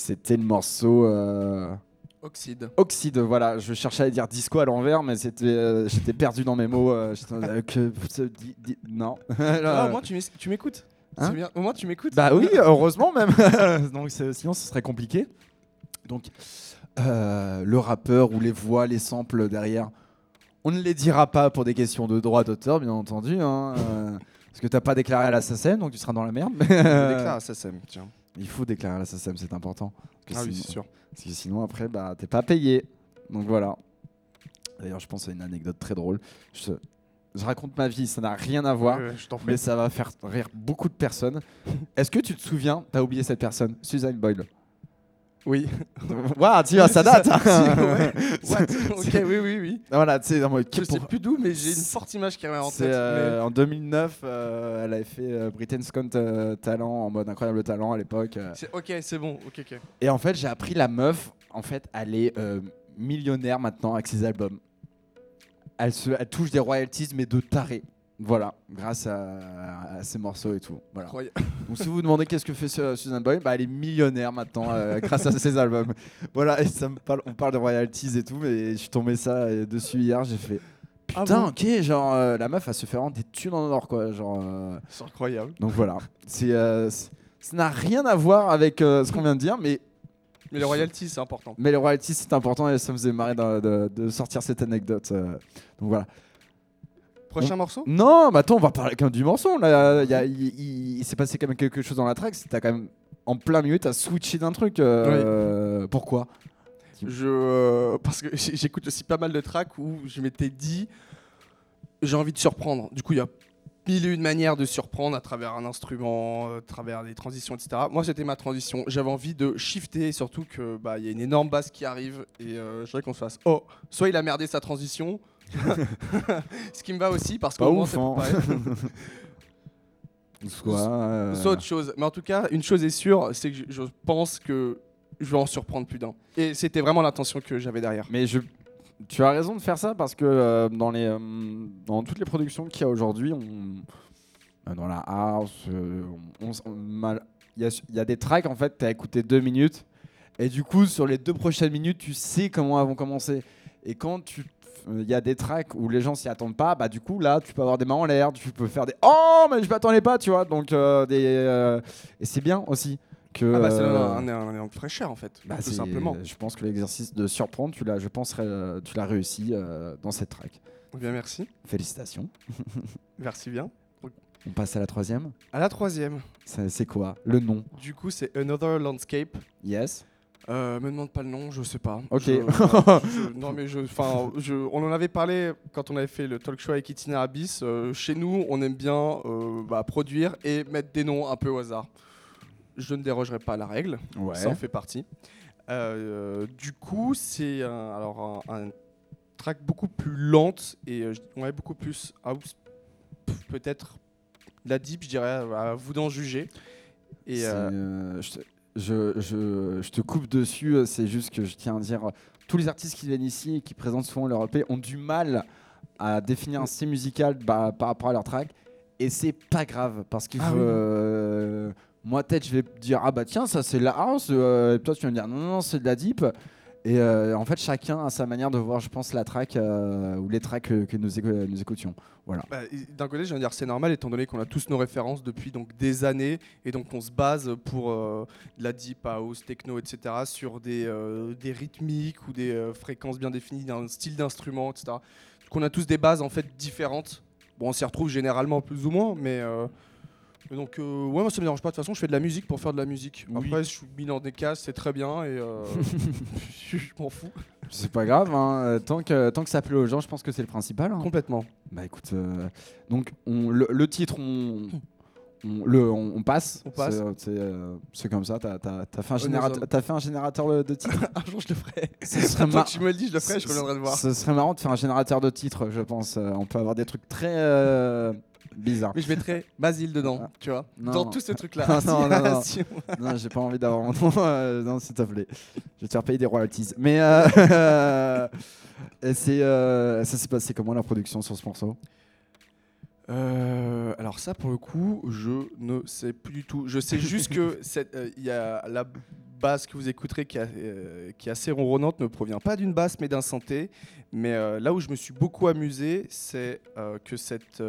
Speaker 1: C'était le morceau. euh,
Speaker 2: Oxyde.
Speaker 1: Oxyde, voilà, je cherchais à dire disco à l'envers, mais c'était, euh, j'étais perdu dans mes mots. euh, que- ce- di- di- non. [LAUGHS]
Speaker 2: Ah, au moins, tu m'écoutes.
Speaker 1: Hein
Speaker 2: bien. Au moins, tu m'écoutes.
Speaker 1: Bah oui, [LAUGHS] heureusement même. [LAUGHS] Donc sinon, ce serait compliqué. Donc euh, le rappeur ou les voix, les samples derrière, on ne les dira pas pour des questions de droit d'auteur, bien entendu. hein, parce que t'as pas déclaré à la SACEM, donc tu seras dans la merde.
Speaker 2: Je déclare à SACEM, tiens.
Speaker 1: Il faut déclarer à la SACEM, c'est important. Parce que
Speaker 2: Ah oui, c'est sûr.
Speaker 1: Parce que sinon, après, bah, t'es pas payé. Donc voilà. D'ailleurs, je pense à une anecdote très drôle. Je, je raconte ma vie, ça n'a rien à voir,
Speaker 2: Ouais, ouais,
Speaker 1: mais ça va faire rire beaucoup de personnes. [LAUGHS] Est-ce que tu te souviens, t'as oublié cette personne, Suzanne Boyle?
Speaker 2: Oui. [LAUGHS]
Speaker 1: Waouh, tu vois, ça date hein. [LAUGHS]
Speaker 2: Si, ouais. [LAUGHS] What Ok, oui, oui, oui.
Speaker 1: Voilà, tu sais, en mode,
Speaker 2: Je sais
Speaker 1: pour-
Speaker 2: plus d'où, mais j'ai une forte image qui revient en tête.
Speaker 1: euh, en 2009, euh, elle avait fait euh, Britain's Got Talent en mode incroyable talent à l'époque.
Speaker 2: Ok, c'est bon. Ok, ok.
Speaker 1: Et en fait, j'ai appris la meuf, en fait, elle est millionnaire maintenant avec ses albums. Elle, se, elle touche des royalties, mais de taré. Voilà, grâce à, à ses morceaux et tout. Voilà. Donc, si vous vous demandez qu'est-ce que fait Su- Susan Boyle, bah, elle est millionnaire maintenant euh, grâce à ses albums. Voilà, et ça me parle, on parle de royalties et tout, mais je suis tombé ça euh, dessus hier, j'ai fait.
Speaker 2: Ah
Speaker 1: Putain,
Speaker 2: bon
Speaker 1: ok, genre euh, la meuf, elle se fait rendre des thunes en or, quoi. Genre, euh,
Speaker 2: C'est incroyable.
Speaker 1: donc voilà, c'est, ça n'a rien à voir avec ce qu'on vient de dire, mais
Speaker 2: Mais les royalties, c'est important.
Speaker 1: mais les royalties, c'est important et ça me faisait marrer de, de- de sortir cette anecdote. donc voilà.
Speaker 2: Prochain morceau?
Speaker 1: Non, mais attends, on va parler quand même du morceau. Là, Il y a- il- il- il s'est passé quand même quelque chose dans la track. T'as quand même en plein milieu, t'as switché d'un truc. euh, Pourquoi?
Speaker 2: Je, euh, parce que j'écoute aussi pas mal de tracks où je m'étais dit j'ai envie de surprendre. Du coup, il y a mille et une manières de surprendre à travers un instrument, à travers des transitions, etc. Moi, c'était ma transition. J'avais envie de shifter, surtout que bah il y a une énorme basse qui arrive et euh, je voudrais qu'on se fasse oh, soit il a merdé sa transition, [LAUGHS] ce qui me va aussi parce que
Speaker 1: Pas ouf, hein. [LAUGHS] Soit. euh,
Speaker 2: soit autre chose. Mais en tout cas, une chose est sûre, c'est que je, je pense que je vais en surprendre plus d'un. Et c'était vraiment l'intention que j'avais derrière.
Speaker 1: Mais je, tu as raison de faire ça parce que euh, dans, les, euh, dans toutes les productions qu'il y a aujourd'hui, on, euh, dans la house, euh, il y, y a des tracks en fait, tu as écouté deux minutes et du coup sur les deux prochaines minutes, tu sais comment elles vont commencer. Et quand tu euh, il y a des tracks où les gens s'y attendent pas, bah du coup là tu peux avoir des mains en l'air, tu peux faire des oh mais je m'attendais pas, tu vois. Donc euh, des euh, et c'est bien aussi que
Speaker 2: Ah bah c'est
Speaker 1: euh,
Speaker 2: un, un, élan fraîcheur en fait,
Speaker 1: bah,
Speaker 2: tout simplement.
Speaker 1: Je pense que l'exercice de surprendre, tu l'as, je pense, euh, tu l'as réussi euh, dans cette track.
Speaker 2: Bien merci,
Speaker 1: Félicitations. [LAUGHS]
Speaker 2: merci bien.
Speaker 1: On passe à la troisième.
Speaker 2: À la troisième,
Speaker 1: c'est quoi? Le nom?
Speaker 2: Du coup c'est Another Landscape.
Speaker 1: Yes.
Speaker 2: Euh, me demande pas le nom, je sais pas.
Speaker 1: Ok.
Speaker 2: Je- je- [LAUGHS] non mais je, enfin, je, on en avait parlé quand on avait fait le talk show avec Itinéraire Abyss. Euh, chez nous, on aime bien euh, bah, produire et mettre des noms un peu au hasard. Je ne dérogerai pas à la règle.
Speaker 1: Ouais.
Speaker 2: ça en fait partie. Du coup, c'est un, alors un, un track beaucoup plus lente et ouais, beaucoup plus house, peut-être la deep, je dirais, à vous d'en juger. Et euh,
Speaker 1: euh, je, je, je- je te coupe dessus, c'est juste que je tiens à dire, tous les artistes qui viennent ici et qui présentent souvent leur EP ont du mal à définir un style musical bah, par rapport à leur track. Et c'est pas grave, parce qu'il
Speaker 2: Ah
Speaker 1: faut...
Speaker 2: oui.
Speaker 1: euh, moi, peut-être, je vais dire, ah bah tiens, ça c'est de la house, euh, et toi tu vas me dire, non, non, non, c'est de la deep. Et euh, en fait, chacun a sa manière de voir, je pense, la track euh, ou les tracks que, nous, nous écoutions. Voilà.
Speaker 2: bah, d'un côté, je viens de dire c'est normal étant donné qu'on a tous nos références depuis donc des années et donc on se base pour euh, la deep house, techno, etc. sur des, euh, des rythmiques ou des fréquences bien définies d'un style d'instrument, etc. Donc on a tous des bases en fait différentes. Bon, on s'y retrouve généralement plus ou moins, mais donc euh, ouais, moi ça me dérange pas. De toute façon, je fais de la musique pour faire de la musique.
Speaker 1: Oui.
Speaker 2: Après, je suis mis dans des cases, c'est très bien et euh, [LAUGHS] je m'en fous
Speaker 1: C'est pas grave, hein, euh, tant, que, tant que ça plaît aux gens, je pense que c'est le principal. hein.
Speaker 2: complètement.
Speaker 1: Bah écoute, euh, donc on, le, le titre, on, on- le, on, on passe.
Speaker 2: On passe.
Speaker 1: C'est, euh, comme ça, t'as as, fait, générateur-
Speaker 2: homme.
Speaker 1: t'as fait un générateur de, titres? [LAUGHS]
Speaker 2: Un jour, je le ferai.
Speaker 1: Ce serait,
Speaker 2: tu me le dis, je le ferai. Je reviendrai te voir.
Speaker 1: ce serait marrant de faire un générateur de titres, je pense. Euh, on peut avoir des trucs très euh, bizarres.
Speaker 2: Mais je mettrai Basile dedans,
Speaker 1: Ah.
Speaker 2: tu vois.
Speaker 1: Non.
Speaker 2: Dans tous ces trucs-là.
Speaker 1: Non, [LAUGHS]
Speaker 2: Ah,
Speaker 1: non, non, non. non, j'ai pas envie d'avoir mon nom. euh, non, s'il te plaît. Je vais te faire payer des royalties. Mais euh, [LAUGHS] et c'est, euh, ça s'est passé comment la production sur ce morceau?
Speaker 2: Euh, alors ça, pour le coup, je ne sais plus du tout. Je sais juste que [LAUGHS] euh, il y a la basse que vous écouterez qui, euh, qui est assez ronronnante ne provient pas d'une basse mais d'un synthé. Mais euh, là où je me suis beaucoup amusé, c'est que cette...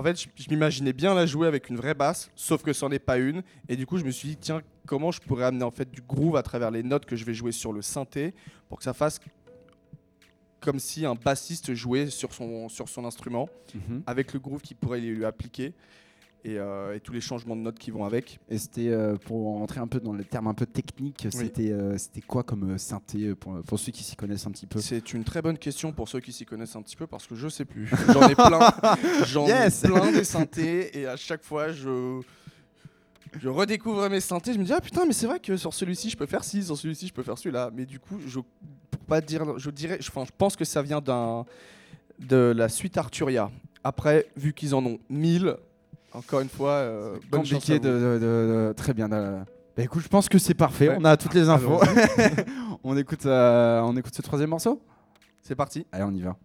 Speaker 2: en fait, je, je m'imaginais bien la jouer avec une vraie basse, sauf que c'en est pas une. Et du coup, je me suis dit, tiens, comment je pourrais amener en fait du groove à travers les notes que je vais jouer sur le synthé pour que ça fasse comme si un bassiste jouait sur son, sur son instrument,
Speaker 1: Mhm.
Speaker 2: avec le groove qu'il pourrait lui appliquer et, euh, et tous les changements de notes qui vont avec.
Speaker 1: Et c'était euh, pour rentrer un peu dans les termes un peu techniques, c'était euh, c'était quoi comme synthé pour, pour ceux qui s'y connaissent un petit peu?
Speaker 2: C'est une très bonne question pour ceux qui s'y connaissent un petit peu parce que je sais plus. [LAUGHS] J'en ai plein, [LAUGHS] j'en
Speaker 1: Yes
Speaker 2: ai plein des synthés et à chaque fois je je redécouvre mes synthés. Je me dis ah putain mais c'est vrai que sur celui-ci je peux faire ci, sur celui-ci je peux faire celui-là. Mais du coup je pour pas dire, je dirais, je pense que ça vient d'un de la suite Arturia. Après vu qu'ils en ont 1000 encore une fois, euh, bonne
Speaker 1: Compliqué de, de- de- de- Très bien. de- Bah écoute, je pense que c'est parfait.
Speaker 2: Ouais.
Speaker 1: On a toutes les infos. [LAUGHS] On, écoute, euh, on écoute ce troisième morceau?
Speaker 2: C'est parti.
Speaker 1: Allez, on y va.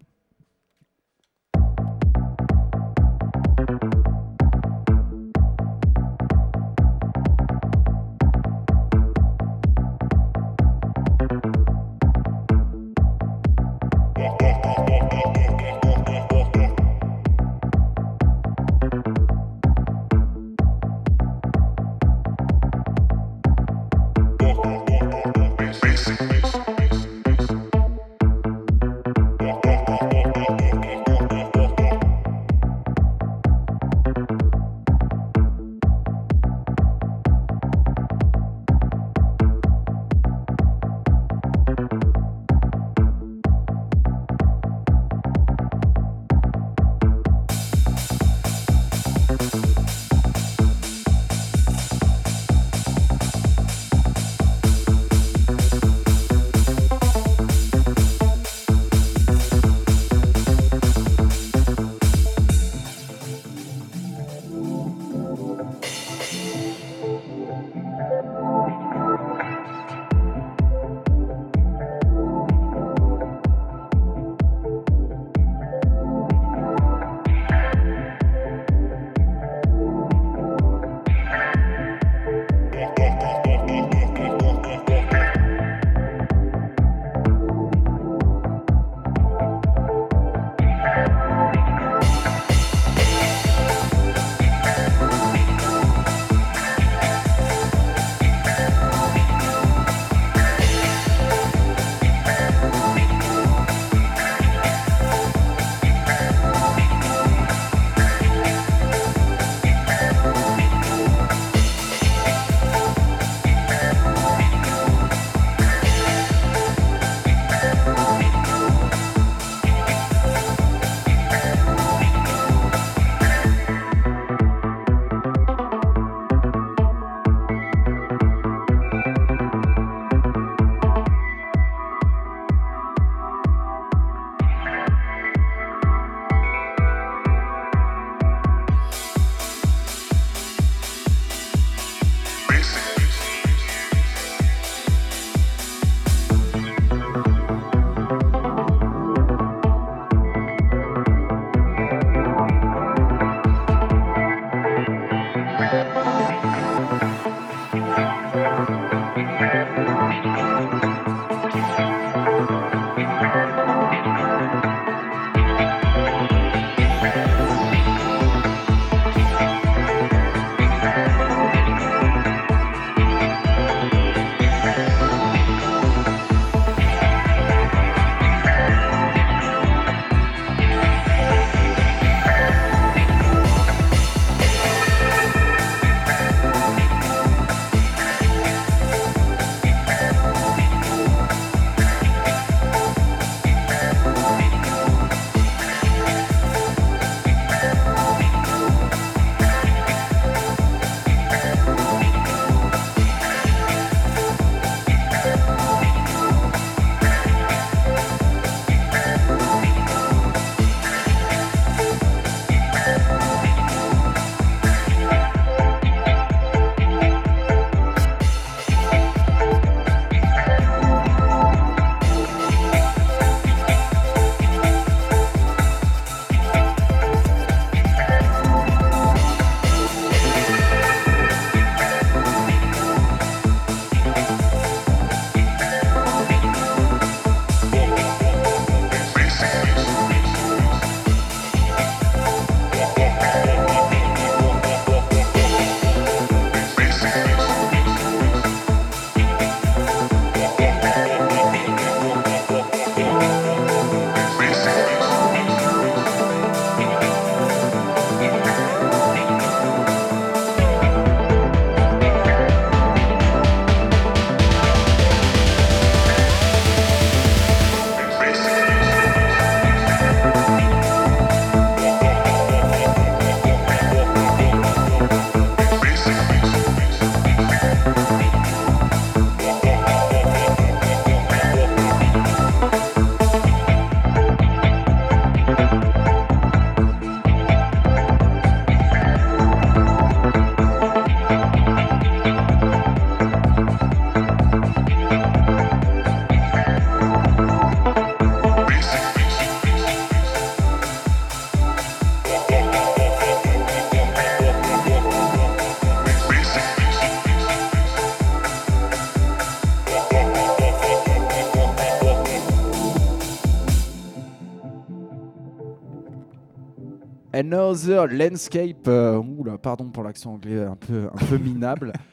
Speaker 1: Another Landscape. euh, oula, pardon pour l'accent anglais un peu, un peu minable. [LAUGHS]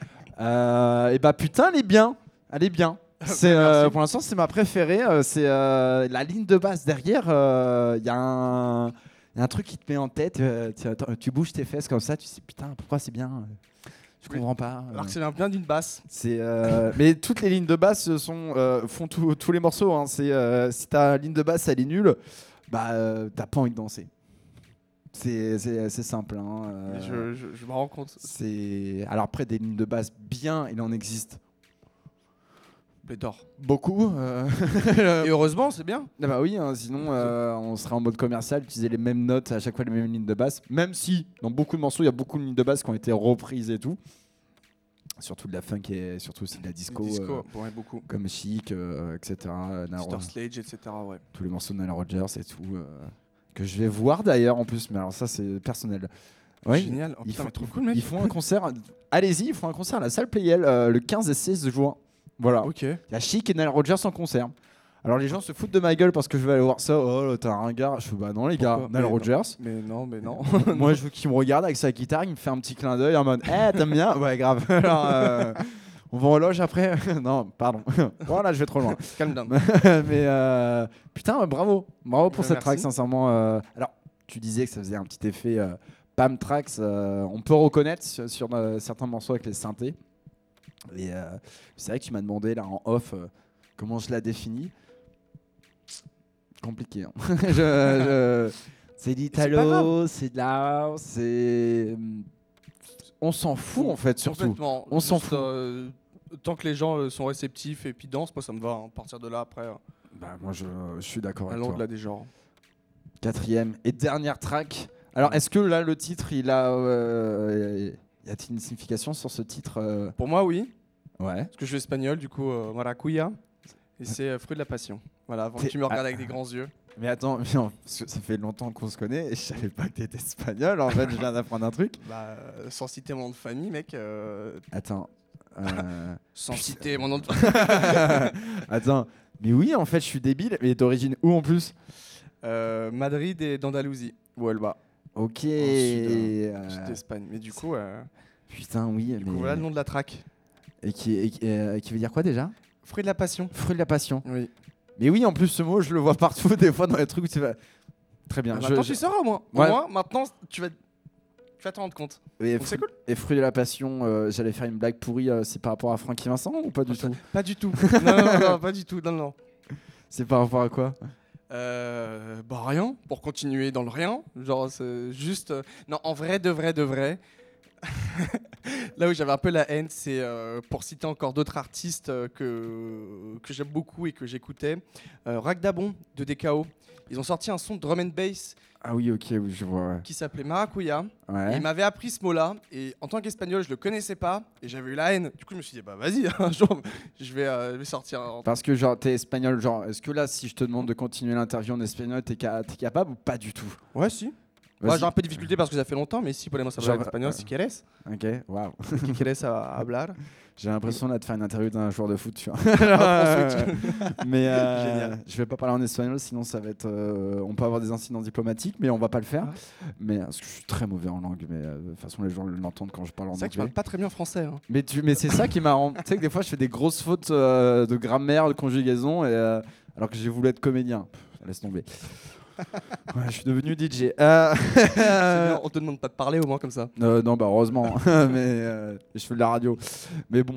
Speaker 1: Euh, et bah putain, elle est bien. Elle est bien. [LAUGHS] C'est, euh, pour l'instant, c'est ma préférée. euh, c'est la ligne de basse derrière. Il y, a un y a un truc qui te met en tête. tu, attends, tu bouges tes fesses comme ça. Tu sais, putain, pourquoi c'est bien Je
Speaker 2: Oui.
Speaker 1: comprends pas.
Speaker 2: Alors que c'est bien d'une basse.
Speaker 1: C'est euh, mais toutes les lignes de basse sont euh, font tout- tous les morceaux. hein. C'est euh, si ta ligne de basse elle est nulle, bah t'as pas envie de danser. C'est simple. hein, euh,
Speaker 2: Je, je- je me rends compte.
Speaker 1: C'est alors après des lignes de basse bien, il en existe
Speaker 2: Pléthore.
Speaker 1: beaucoup. euh.
Speaker 2: Et heureusement, c'est bien.
Speaker 1: Ah bah oui, hein, sinon euh, on serait en mode commercial, utiliser les mêmes notes à chaque fois les mêmes lignes de basse. Même si dans beaucoup de morceaux il y a beaucoup de lignes de basse qui ont été reprises et tout. Surtout de la funk et surtout aussi de la disco.
Speaker 2: Disco,
Speaker 1: euh,
Speaker 2: ouais, beaucoup.
Speaker 1: comme Chic, etc.
Speaker 2: Star Slage, etc. Ouais.
Speaker 1: tous les morceaux de Nile Rodgers et tout. Que je vais voir d'ailleurs en plus, mais alors ça c'est personnel. Ouais,
Speaker 2: Génial. Oh,
Speaker 1: ils
Speaker 2: putain,
Speaker 1: font-
Speaker 2: mais trop cool, mec.
Speaker 1: Ils font un concert, allez-y, ils font un concert à la salle Playel euh, le 15 et 16 juin. Voilà.
Speaker 2: Ok.
Speaker 1: Il y a Chic et Nile Rodgers en concert. Alors les gens se foutent de ma gueule parce que je vais aller voir ça. Oh, là, t'as un ringard. Je fais bah non les gars, Nile
Speaker 2: Mais non.
Speaker 1: Rodgers.
Speaker 2: Mais non, mais non. [LAUGHS]
Speaker 1: Moi [LAUGHS] je veux qu'il me regarde avec sa guitare, il me fait un petit clin d'œil en mode Eh, t'aimes bien? Ouais, grave. [LAUGHS] Alors, euh, on va en loge après [LAUGHS] Non, pardon. [LAUGHS] voilà, je vais trop loin. [LAUGHS]
Speaker 2: Calme down.
Speaker 1: mais euh, putain, bravo, bravo pour cette track, sincèrement. euh. alors, tu disais que ça faisait un petit effet euh, Pam Tracks. on peut reconnaître sur, sur, certains morceaux avec les synthés. Et c'est vrai que tu m'as demandé là en off comment je la définis. Compliqué. hein. Je- je- C'est d'Italo, c'est de la c'est. On s'en fout en fait, surtout. On s'en fout.
Speaker 2: euh, tant que les gens euh, sont réceptifs et puis dansent, moi ça me va. hein. Partir de là, après, euh,
Speaker 1: Bah, moi je, je suis d'accord avec toi.
Speaker 2: au-delà des genres.
Speaker 1: Quatrième et dernière track. Alors, est-ce que là, le titre, il a. euh, y a-t-il une signification sur ce titre euh
Speaker 2: Pour moi, oui.
Speaker 1: Ouais.
Speaker 2: Parce que je suis espagnol, du coup, euh, maracuya. Et c'est fruit de la passion. Voilà, avant que tu me regardes
Speaker 1: ah.
Speaker 2: avec des grands yeux.
Speaker 1: Mais attends, mais ça fait longtemps qu'on se connaît et je savais pas que t'étais espagnol. En fait, je viens d'apprendre un truc.
Speaker 2: Bah, sans citer mon nom de famille, mec.
Speaker 1: Attends. Euh,
Speaker 2: sans citer mon nom de. [LAUGHS]
Speaker 1: Attends. Mais oui, en fait, je suis débile. Mais d'origine où en plus?
Speaker 2: Euh, Madrid et d'Andalousie. Ou Elba.
Speaker 1: Ok.
Speaker 2: sud,
Speaker 1: euh,
Speaker 2: Sud d'Espagne. Mais du coup, euh,
Speaker 1: putain, oui.
Speaker 2: du
Speaker 1: mais-
Speaker 2: coup, voilà le nom de la track.
Speaker 1: Et qui, et qui- euh, qui veut dire quoi déjà?
Speaker 2: Fruit de la passion.
Speaker 1: Fruit de la passion.
Speaker 2: Oui.
Speaker 1: Mais oui, en plus, ce mot, je le vois [LAUGHS] partout, des fois, dans les trucs où tu vas. Très bien.
Speaker 2: Ah,
Speaker 1: je-
Speaker 2: maintenant,
Speaker 1: je-
Speaker 2: tu sauras au moins. Au
Speaker 1: Ouais.
Speaker 2: moins, maintenant, tu vas, tu vas t'en rendre compte.
Speaker 1: Et,
Speaker 2: Donc, c'est cool.
Speaker 1: et fruit de la passion, euh, j'allais faire une blague pourrie, euh, c'est par rapport à Francky Vincent ou pas du tout
Speaker 2: Pas du tout. non, non, non, non, pas du tout. Non, non.
Speaker 1: C'est par rapport à quoi
Speaker 2: Euh, bah rien, pour continuer dans le rien. Genre, c'est juste. euh, Non, en vrai, de vrai, de vrai. [LAUGHS] Là où j'avais un peu la haine, c'est euh, pour citer encore d'autres artistes euh, que, que j'aime beaucoup et que j'écoutais. Euh, Ragdabon de DKO. Ils ont sorti un son de drum and bass
Speaker 1: Ah oui, ok, oui, je vois.
Speaker 2: qui s'appelait Maracuya. Et il m'avait appris ce mot-là. Et en tant qu'espagnol, je le connaissais pas. Et j'avais eu la haine. Du coup, je me suis dit, bah vas-y, [LAUGHS] un jour, je vais, euh, je vais sortir. un-
Speaker 1: Parce que, genre, t'es espagnol, genre, est-ce que là, si je te demande de continuer l'interview en espagnol, t'es ca- t'es capable ou pas du tout?
Speaker 2: Ouais, si. Ouais, j'ai un peu de difficulté parce que ça fait longtemps, mais si, podemos hablar en espagnol,
Speaker 1: euh,
Speaker 2: si quieres.
Speaker 1: Ok, waouh.
Speaker 2: Si quieres hablar. [LAUGHS]
Speaker 1: J'ai l'impression là de faire une interview d'un joueur de foot, tu vois. [LAUGHS] [LAUGHS]
Speaker 2: Switch.
Speaker 1: mais euh, je vais pas parler en espagnol, sinon ça va être. euh, on peut avoir des incidents diplomatiques, mais on va pas le faire.
Speaker 2: Ah.
Speaker 1: Mais parce que je suis très mauvais en langue, mais euh, de toute façon les gens l'entendent quand je parle en
Speaker 2: C'est vrai que tu
Speaker 1: anglais.
Speaker 2: parles pas très bien français. hein.
Speaker 1: Mais, tu, mais c'est ça qui est marrant. tu sais que des fois, je fais des grosses fautes euh, de grammaire, de conjugaison, et, euh, alors que j'ai voulu être comédien. Pff, laisse tomber. [LAUGHS] Ouais, je suis devenu DJ. Euh,
Speaker 2: bien, on te demande pas de parler au moins comme ça.
Speaker 1: euh, non, bah heureusement. [LAUGHS] mais euh, je fais de la radio. Mais bon.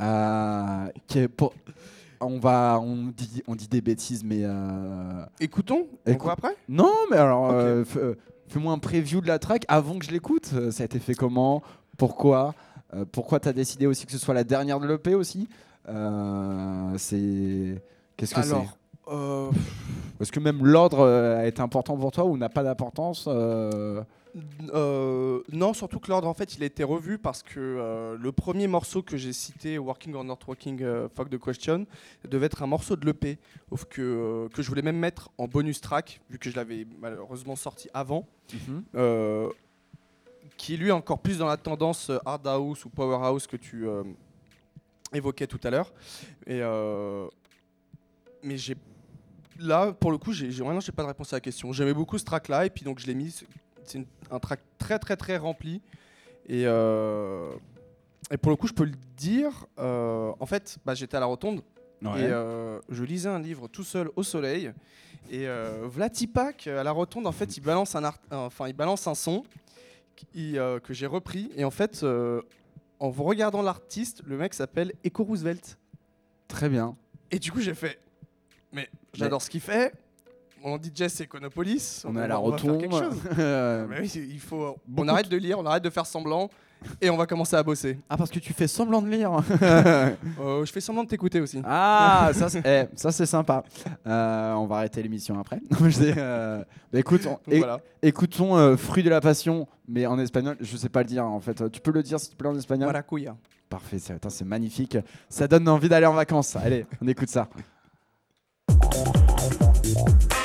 Speaker 1: euh, On va, on dit, on dit des bêtises, mais
Speaker 2: Écoutons, on
Speaker 1: Écoute-
Speaker 2: voit après?
Speaker 1: Non, mais alors, fais-moi un preview de la track avant que je l'écoute. Ça a été fait comment? Pourquoi? Pourquoi t'as décidé aussi que ce soit la dernière de l'EP aussi? C'est qu'est-ce que c'est?
Speaker 2: Euh,
Speaker 1: Est-ce que même l'ordre euh, est important pour toi ou n'a pas d'importance euh,
Speaker 2: euh, non, surtout que l'ordre, en fait, il a été revu parce que le premier morceau que j'ai cité, Working or Not Working, Fuck the Question, devait être un morceau de l'EP, que, que je voulais même mettre en bonus track, vu que je l'avais malheureusement sorti avant. euh, qui lui est encore plus dans la tendance hard house ou powerhouse que tu évoquais tout à l'heure. Et mais j'ai là pour le coup j'ai vraiment j'ai pas de réponse à la question. J'aimais beaucoup ce track là et puis donc je l'ai mis. C'est un track très très très rempli. Et, euh, et pour le coup, je peux le dire, euh, en fait, bah, j'étais à la rotonde
Speaker 1: Ouais.
Speaker 2: et euh, je lisais un livre tout seul au soleil. Et Vlatipak, à la rotonde, en fait, il balance un, enfin, il balance un son qui- que j'ai repris. Et en fait, en vous regardant l'artiste, le mec s'appelle Echo Roosevelt.
Speaker 1: Très bien.
Speaker 2: Et du coup, j'ai fait, mais j'adore ce qu'il fait. Mon DJ, c'est Econopolis.
Speaker 1: On est à la rotonde. [LAUGHS] Euh,
Speaker 2: il faut.
Speaker 1: Beaucoup
Speaker 2: on arrête de lire, on arrête de faire semblant, et on va commencer à bosser.
Speaker 1: Ah, parce que tu fais semblant de lire. [LAUGHS] [LAUGHS]
Speaker 2: Euh, je fais semblant de t'écouter aussi.
Speaker 1: ah, ça, c'est eh, ça, c'est sympa. Euh, on va arrêter l'émission après. Euh, bah, écoute, on-
Speaker 2: voilà.
Speaker 1: écoutons euh, Fruit de la Passion, mais en espagnol. Je sais pas le dire en fait. Tu peux le dire s'il te plaît en espagnol?
Speaker 2: Maracuya.
Speaker 1: Parfait, c'est magnifique. Ça donne envie d'aller en vacances. Allez, on écoute ça.
Speaker 4: Bye.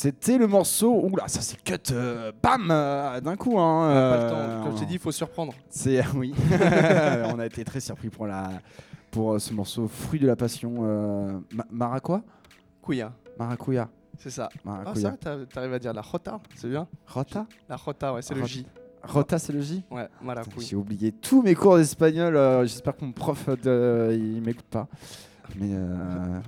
Speaker 1: C'était le morceau. Ouh là, ça c'est cut, euh, bam, euh, d'un coup. Hein,
Speaker 2: Pas le
Speaker 1: euh,
Speaker 2: temps. Comme je t'ai dit, il faut surprendre.
Speaker 1: C'est oui. [LAUGHS] on a été très surpris pour la pour euh, ce morceau fruit de la passion. Euh, ma-
Speaker 2: Couilla,
Speaker 1: Maracuja.
Speaker 2: c'est ça. Ah,
Speaker 1: Maracuja.
Speaker 2: ça, t'a- t'arrives à dire la Jota, c'est bien
Speaker 1: Rota
Speaker 2: La Jota, ouais, c'est le
Speaker 1: Rota.
Speaker 2: J.
Speaker 1: Rota, c'est le J?
Speaker 2: Ouais, maracuy.
Speaker 1: J'ai oublié tous mes cours d'espagnol. euh, J'espère que mon prof euh, il m'écoute pas. Mais euh,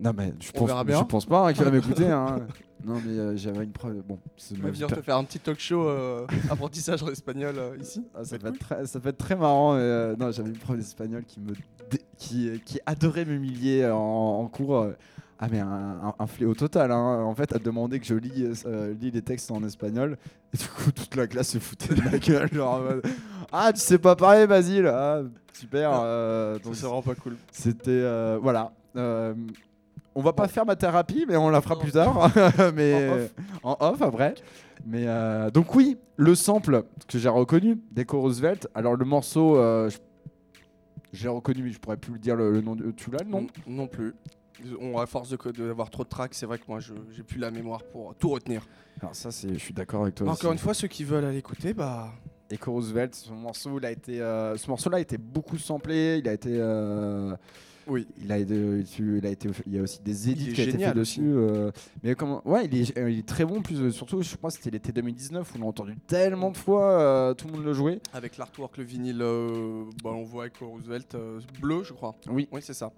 Speaker 1: non, mais je pense, je pas hein, qu'il va [LAUGHS] m'écouter. hein. Non, mais euh, j'avais une preuve. Bon, c'est
Speaker 2: On
Speaker 1: ma
Speaker 2: va
Speaker 1: vie
Speaker 2: venir te faire un petit talk show euh, [LAUGHS] apprentissage en espagnol euh, ici.
Speaker 1: Ah, ça,
Speaker 2: va
Speaker 1: peut
Speaker 2: être
Speaker 1: très, ça peut être très marrant. mais, non, j'avais une prof d'espagnol qui me dé- qui, qui adorait m'humilier en, en cours. Ah mais un, un- un fléau total. hein. En fait, elle demandait que je lis, euh, lis les textes en espagnol. Et du coup, toute la classe se foutait de ma [LAUGHS] gueule. Genre, en mode, ah, tu sais pas parler, Basile. Ah, super. euh, donc
Speaker 2: Ça, c'est vraiment pas cool.
Speaker 1: c'était euh, voilà. On va pas faire ma thérapie, mais on la fera plus tard. [LAUGHS] [LAUGHS] mais
Speaker 2: En
Speaker 1: en off, après. Mais euh, donc oui, le sample que j'ai reconnu d'Echo Roosevelt. Alors le morceau, euh, j'ai reconnu, mais je pourrais plus le dire le, le nom. De, tu l'as le nom?
Speaker 2: Non, non plus. On, à force de d'avoir trop de tracks, c'est vrai que moi, je j'ai plus la mémoire pour tout retenir.
Speaker 1: Alors ça, c'est, je suis d'accord avec toi.
Speaker 2: Encore
Speaker 1: aussi.
Speaker 2: une fois, ceux qui veulent aller écouter, bah.
Speaker 1: Echo Roosevelt, ce morceau, il a été, euh, ce morceau-là a été beaucoup samplé. Il a été,
Speaker 2: Oui.
Speaker 1: il a été, il a été, il y a aussi des édits qui a été fait
Speaker 2: génial
Speaker 1: dessus. euh, mais comment, ouais, il est, euh, il est très bon. Plus, euh, surtout, je crois que c'était l'été 2019 où on l'a entendu tellement de fois, euh, tout le monde le jouait.
Speaker 2: Avec l'artwork, le vinyle, euh, bah, on voit avec Roosevelt euh, bleu, je crois.
Speaker 1: Oui.
Speaker 2: Oui, c'est ça.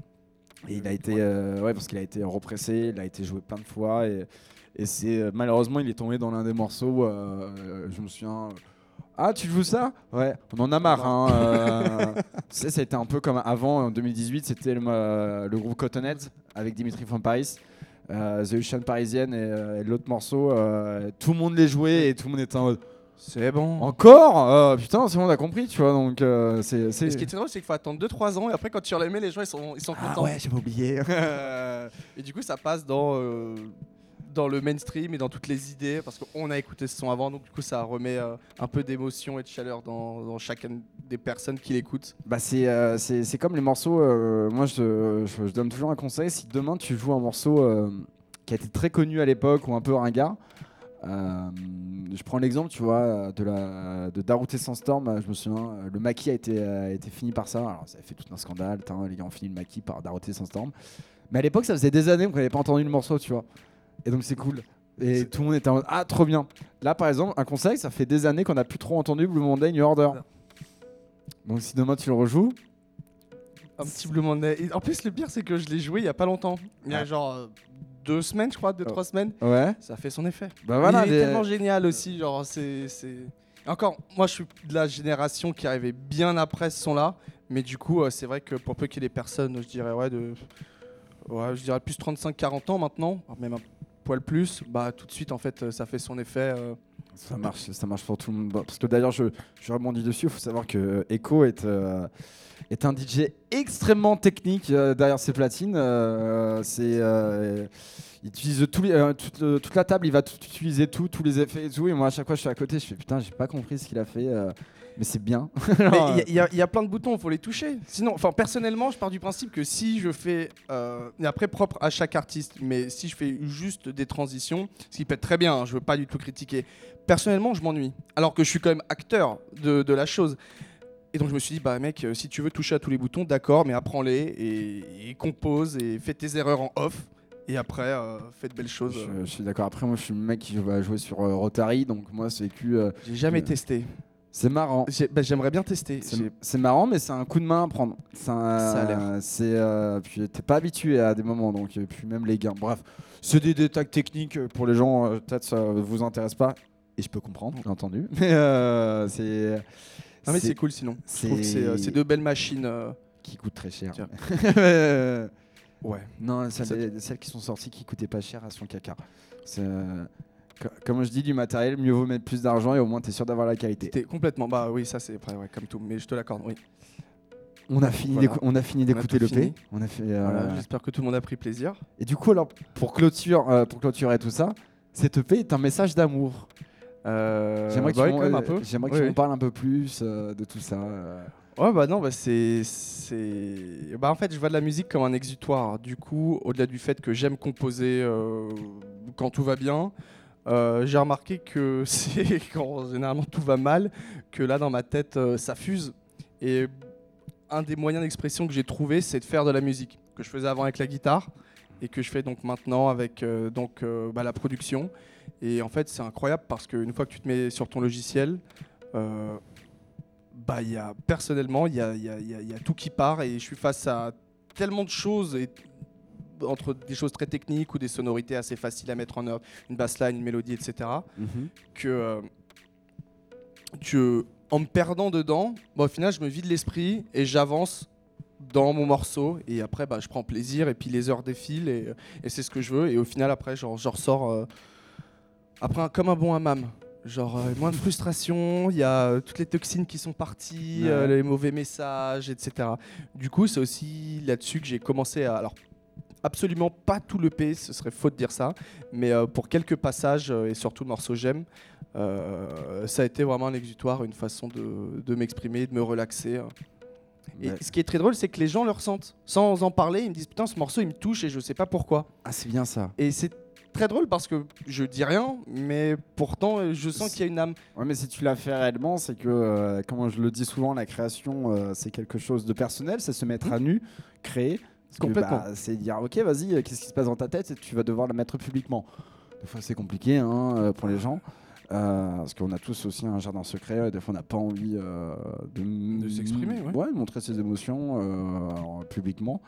Speaker 1: Et il a été, euh, ouais, parce qu'il a été repressé, il a été joué plein de fois et, et c'est euh, malheureusement il est tombé dans l'un des morceaux. euh, je me souviens. Ah, tu joues ça? Ouais, on en a marre. Hein, euh, [LAUGHS] tu sais, ça a été un peu comme avant en 2018, c'était le, euh, le groupe Cottonhead avec Dimitri from Paris, euh, The Ocean Parisienne et, euh, et l'autre morceau. tout le monde les jouait et tout le monde était en mode
Speaker 2: C'est bon.
Speaker 1: encore? Euh, Putain, c'est bon, on a compris, tu vois. Donc c'est.
Speaker 2: ce qui est drôle, c'est qu'il faut attendre 2-3 ans et après, quand tu les mets, les gens ils sont, ils sont
Speaker 1: Ah
Speaker 2: contents.
Speaker 1: ouais, j'avais oublié. [LAUGHS]
Speaker 2: Et du coup, ça passe dans, dans le mainstream et dans toutes les idées parce qu'on a écouté ce son avant, donc du coup, ça remet euh, un peu d'émotion et de chaleur dans, chacune des personnes qui l'écoutent.
Speaker 1: Bah c'est euh, c'est comme les morceaux. euh, moi, je, je, donne toujours un conseil. Si demain tu joues un morceau euh, qui a été très connu à l'époque ou un peu ringard, je prends l'exemple, tu vois, de la de Sandstorm. euh, Je me souviens, le maquis a été a été fini par ça. Ça a fait tout un scandale. les gars ont fini le maquis par Daruté Sandstorm. Mais à l'époque, ça faisait des années qu'on n'avait pas entendu le morceau, tu vois. Et donc c'est cool. Et tout le monde était en mode ah trop bien. Là par exemple, un conseil, ça fait des années qu'on n'a plus trop entendu Blue Monday New Order. Donc si demain tu le rejoues,
Speaker 2: Un petit Blue Monday. Et en plus, le pire, c'est que je l'ai joué il y a pas longtemps. Il y a
Speaker 1: Ah.
Speaker 2: genre euh, deux semaines, je crois, deux,
Speaker 1: Oh.
Speaker 2: trois semaines.
Speaker 1: ouais.
Speaker 2: Ça fait son effet.
Speaker 1: Bah voilà,
Speaker 2: il est tellement génial aussi, genre c'est encore moi je suis de la génération qui arrivait bien après ce son là, mais du coup euh, c'est vrai que pour peu qu'il y ait des personnes, je dirais ouais de ouais, je dirais plus 35 40 ans maintenant, même un poil plus, bah tout de suite en fait euh, ça fait son effet euh,
Speaker 1: Ça marche, ça marche pour tout le monde. Parce que d'ailleurs, je, je rebondis dessus. Il faut savoir que euh, Echo est, est un DJ extrêmement technique derrière ses platines. C'est, il utilise euh, toute, toute la table, il va tout utiliser tout, tous les effets et tout. Et moi, à chaque fois, je suis à côté, je fais putain, j'ai pas compris ce qu'il a fait. Mais c'est bien. [LAUGHS]
Speaker 2: Il y y, il y a plein de boutons, il faut les toucher. Sinon, enfin personnellement, je pars du principe que si je fais, euh, après propre à chaque artiste, mais si je fais juste des transitions, ce qui peut être très bien, hein, je veux pas du tout critiquer. Personnellement, je m'ennuie. Alors que je suis quand même acteur de, de la chose. Et donc je me suis dit, bah mec, euh, si tu veux toucher à tous les boutons, d'accord, mais apprends-les et, et compose et fais tes erreurs en off. Et après, euh, fais de belles choses.
Speaker 1: je, je suis d'accord. Après, moi, je suis le mec qui va jouer sur euh, Rotary. Donc, moi, c'est que. euh,
Speaker 2: J'ai jamais
Speaker 1: euh,
Speaker 2: testé.
Speaker 1: C'est marrant.
Speaker 2: Bah, J'aimerais bien tester.
Speaker 1: C'est marrant, mais c'est un coup de main à prendre. Un-
Speaker 2: Ça a l'air.
Speaker 1: Euh, puis t'es pas habitué à des moments, donc et puis même les gains. Bref, c'est des détails techniques euh, pour les gens. euh, Peut-être ça vous intéresse pas, et je peux comprendre, j'ai entendu. [LAUGHS] Mais euh, c'est
Speaker 2: Non mais c'est cool sinon. Je trouve que c'est euh, deux belles machines. euh,
Speaker 1: qui coûte très cher. [LAUGHS] Euh,
Speaker 2: Ouais.
Speaker 1: non, celles, celles qui sont sorties qui coûtaient pas cher, elles sont caca. C'est, euh, Comme je dis, du matériel, mieux vaut mettre plus d'argent et au moins t'es sûr d'avoir la qualité.
Speaker 2: Complètement. Bah oui, ça c'est ouais, comme tout. Mais je te l'accorde, oui.
Speaker 1: On a fini,
Speaker 2: Voilà.
Speaker 1: d'écou- on a fini
Speaker 2: a
Speaker 1: d'écouter le P.
Speaker 2: fini.
Speaker 1: On a fait. euh,
Speaker 2: Voilà, J'espère que tout le monde a pris plaisir.
Speaker 1: Et du coup, alors, pour, clôture, euh, pour clôturer tout ça, cette EP est un message d'amour.
Speaker 2: Euh,
Speaker 1: J'aimerais
Speaker 2: bah
Speaker 1: tu
Speaker 2: quand même
Speaker 1: m'en-
Speaker 2: un peu. Oui,
Speaker 1: tu
Speaker 2: oui.
Speaker 1: un plus de tout ça.
Speaker 2: Ouais, bah non, bah c'est. Bah en fait, je vois de la musique comme un exutoire. Du coup, au-delà du fait que j'aime composer quand tout va bien, euh, j'ai remarqué que [LAUGHS] c'est quand généralement tout va mal, que là dans ma tête, euh, ça fuse. Et un des moyens d'expression que j'ai trouvé, c'est de faire de la musique, que je faisais avant avec la guitare et que je fais donc maintenant avec euh, donc, bah, la production. Et en fait, c'est incroyable parce qu'une fois que tu te mets sur ton logiciel, bah, y a, personnellement, il y a, y a- y y a tout qui part et je suis face à tellement de choses, entre des choses très techniques ou des sonorités assez faciles à mettre en œuvre, une bassline, une mélodie, etc., que, euh, que en me perdant dedans, bah, au final, je me vide l'esprit et j'avance dans mon morceau et après bah, je prends plaisir et puis les heures défilent et, et c'est ce que je veux et au final après genre, je ressors euh, après un- comme un bon hammam genre euh, moins de frustration il y a euh, toutes les toxines qui sont parties
Speaker 1: Ouais.
Speaker 2: les mauvais messages etc du coup c'est aussi là-dessus que j'ai commencé à alors absolument pas tout le P ce serait faux de dire ça mais euh, pour quelques passages euh, et surtout le morceau j'aime euh, ça a été vraiment un exutoire une façon de, de m'exprimer de me relaxer hein. Et
Speaker 1: Ouais.
Speaker 2: ce qui est très drôle, c'est que les gens le ressentent. Sans en parler, ils me disent Putain, ce morceau, il me touche et je sais pas pourquoi.
Speaker 1: Ah, c'est bien ça.
Speaker 2: Et c'est très drôle parce que je dis rien, mais pourtant, je sens qu'il y a une âme.
Speaker 1: Ouais, mais si tu l'as fait réellement, c'est que, euh, comme je le dis souvent, la création, euh, c'est quelque chose de personnel, c'est se mettre à nu, créer.
Speaker 2: Complètement.
Speaker 1: bah, c'est dire, ok, vas-y, euh, qu'est-ce qui se passe dans ta tête? Et tu vas devoir le mettre publiquement. Des fois, c'est compliqué hein, euh, pour les gens. euh, parce qu'on a tous aussi un jardin secret, euh, des fois on n'a pas envie euh, de,
Speaker 2: De s'exprimer, ouais.
Speaker 1: de montrer ses émotions euh, alors, publiquement,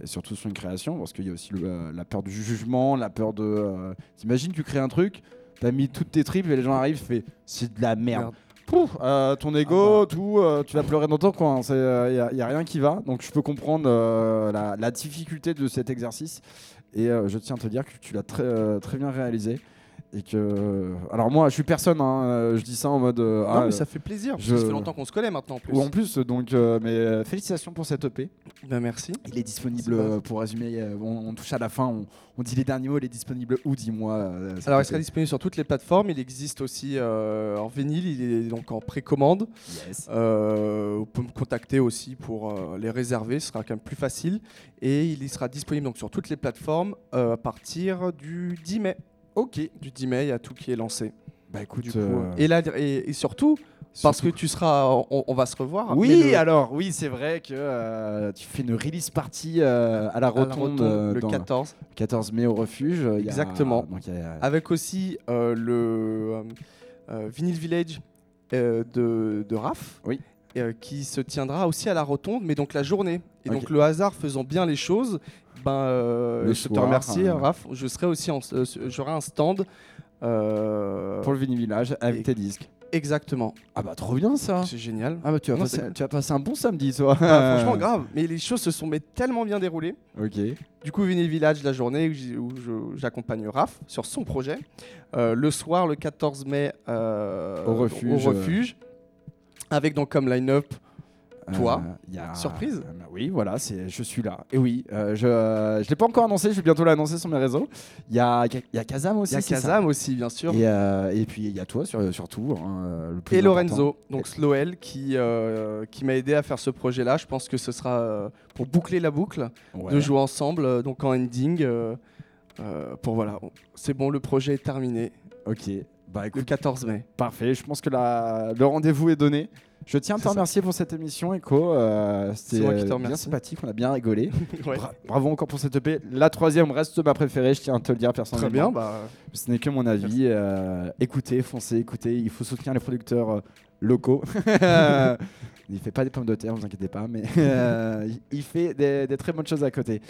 Speaker 1: et surtout sur une création, parce qu'il y a aussi le- la peur du jugement, la peur de... T'imagines, tu crées un truc, T'as mis toutes tes tripes et les gens arrivent, fait c'est de la merde.
Speaker 2: Merde.
Speaker 1: Pouf, euh, ton ego,
Speaker 2: Ah bah.
Speaker 1: tout, euh, tu vas pleurer dans ton coin. Il n'y a, rien qui va. Donc je peux comprendre euh, la, la difficulté de cet exercice. Et euh, je tiens à te dire que tu l'as très, euh, très bien réalisé. Et que. Alors moi, je suis personne, hein, je dis ça en mode. euh,
Speaker 2: Non,
Speaker 1: ah,
Speaker 2: mais ça fait plaisir. parce que Ça fait longtemps qu'on se connaît maintenant en plus.
Speaker 1: Ou en plus, donc, euh, mais euh, félicitations pour cette EP.
Speaker 2: Ben, merci.
Speaker 1: Il est disponible, pour résumer, on, on touche à la fin, on, on dit les derniers mots, il est disponible où, dis-moi
Speaker 2: Alors, il
Speaker 1: EP?
Speaker 2: sera disponible sur toutes les plateformes. Il existe aussi en vinyle. Il est donc en précommande.
Speaker 1: Yes.
Speaker 2: Vous pouvez me contacter aussi pour les réserver, ce sera quand même plus facile. Et il sera disponible donc sur toutes les plateformes euh, à partir du 10 mai.
Speaker 1: Ok.
Speaker 2: Du 10 mai, il y a tout qui est lancé.
Speaker 1: Bah écoute.
Speaker 2: Du coup,
Speaker 1: euh,
Speaker 2: et, là, et, et surtout, parce que tu seras, on, on va se revoir.
Speaker 1: Oui,
Speaker 2: le-
Speaker 1: alors, oui, c'est vrai que euh, tu fais une release party euh, à la
Speaker 2: à la
Speaker 1: Rotonde, euh,
Speaker 2: le
Speaker 1: dans
Speaker 2: 14,
Speaker 1: 14 mai au refuge. il y a-
Speaker 2: Exactement.
Speaker 1: donc il y a-
Speaker 2: avec aussi le Vinyl Village de, de.
Speaker 1: Oui.
Speaker 2: euh, qui se tiendra aussi à la Rotonde, mais donc la journée. Et donc le hasard faisant bien les choses, ben, euh, je te remercie,
Speaker 1: euh,
Speaker 2: Raph. Je serai aussi, euh, j'aurai un stand. euh,
Speaker 1: pour le Vini Village avec
Speaker 2: et-
Speaker 1: tes disques.
Speaker 2: Exactement.
Speaker 1: Ah bah trop bien ça.
Speaker 2: C'est génial.
Speaker 1: Ah bah tu
Speaker 2: Non,
Speaker 1: vas passer un bon samedi toi.
Speaker 2: Ah, franchement, grave. Mais les choses se sont mais tellement bien déroulées.
Speaker 1: Ok.
Speaker 2: Du coup, Vinyl Village la journée où j'accompagne Raph sur son projet. Euh, le soir, le 14 mai, euh,
Speaker 1: Au refuge,
Speaker 2: au refuge. Avec donc comme line-up Toi,
Speaker 1: Euh, y a-
Speaker 2: surprise.
Speaker 1: Oui, voilà, c'est, je suis là. Et oui, euh, je ne l'ai pas encore annoncé, je vais bientôt l'annoncer sur mes réseaux. Il y a, y a Kazam aussi.
Speaker 2: Il y a Kazam aussi, bien sûr.
Speaker 1: Et, euh, et puis il y a toi sur- surtout. hein, le plus
Speaker 2: Et. Lorenzo, donc Sloel, qui, qui m'a aidé à faire ce projet-là. Je pense que ce sera pour boucler la boucle,
Speaker 1: Ouais.
Speaker 2: de jouer ensemble, donc en ending. euh, pour voilà, c'est bon, le projet est terminé.
Speaker 1: Ok. Bah
Speaker 2: Le
Speaker 1: écoute,
Speaker 2: 14 mai.
Speaker 1: parfait. Je pense que la- le rendez-vous est donné. Je tiens à te remercier pour cette émission, Echo. Euh, C'était bien
Speaker 2: remercie.
Speaker 1: sympathique, on a bien rigolé. [LAUGHS]
Speaker 2: Ouais.
Speaker 1: Bra- bravo encore pour cette EP. La troisième reste ma préférée, je tiens à te le dire
Speaker 2: Très
Speaker 1: personnellement.
Speaker 2: bien, bah,
Speaker 1: Ce n'est que mon avis. Euh, écoutez, foncez, écoutez. Il faut soutenir les producteurs euh, locaux. [LAUGHS] [LAUGHS] il fait pas des pommes de terre, vous inquiétez pas, mais euh, il- fait des, des très bonnes choses à côté.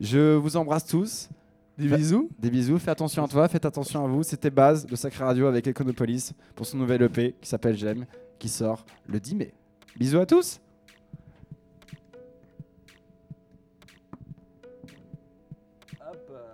Speaker 1: Je vous embrasse tous.
Speaker 2: des bisous.
Speaker 1: Des bisous. Faites attention à toi, faites attention à vous. C'était Baz de Sacré Radio avec Econopolis pour son nouvel EP qui s'appelle J'aime, qui sort le 10 mai. Bisous à tous.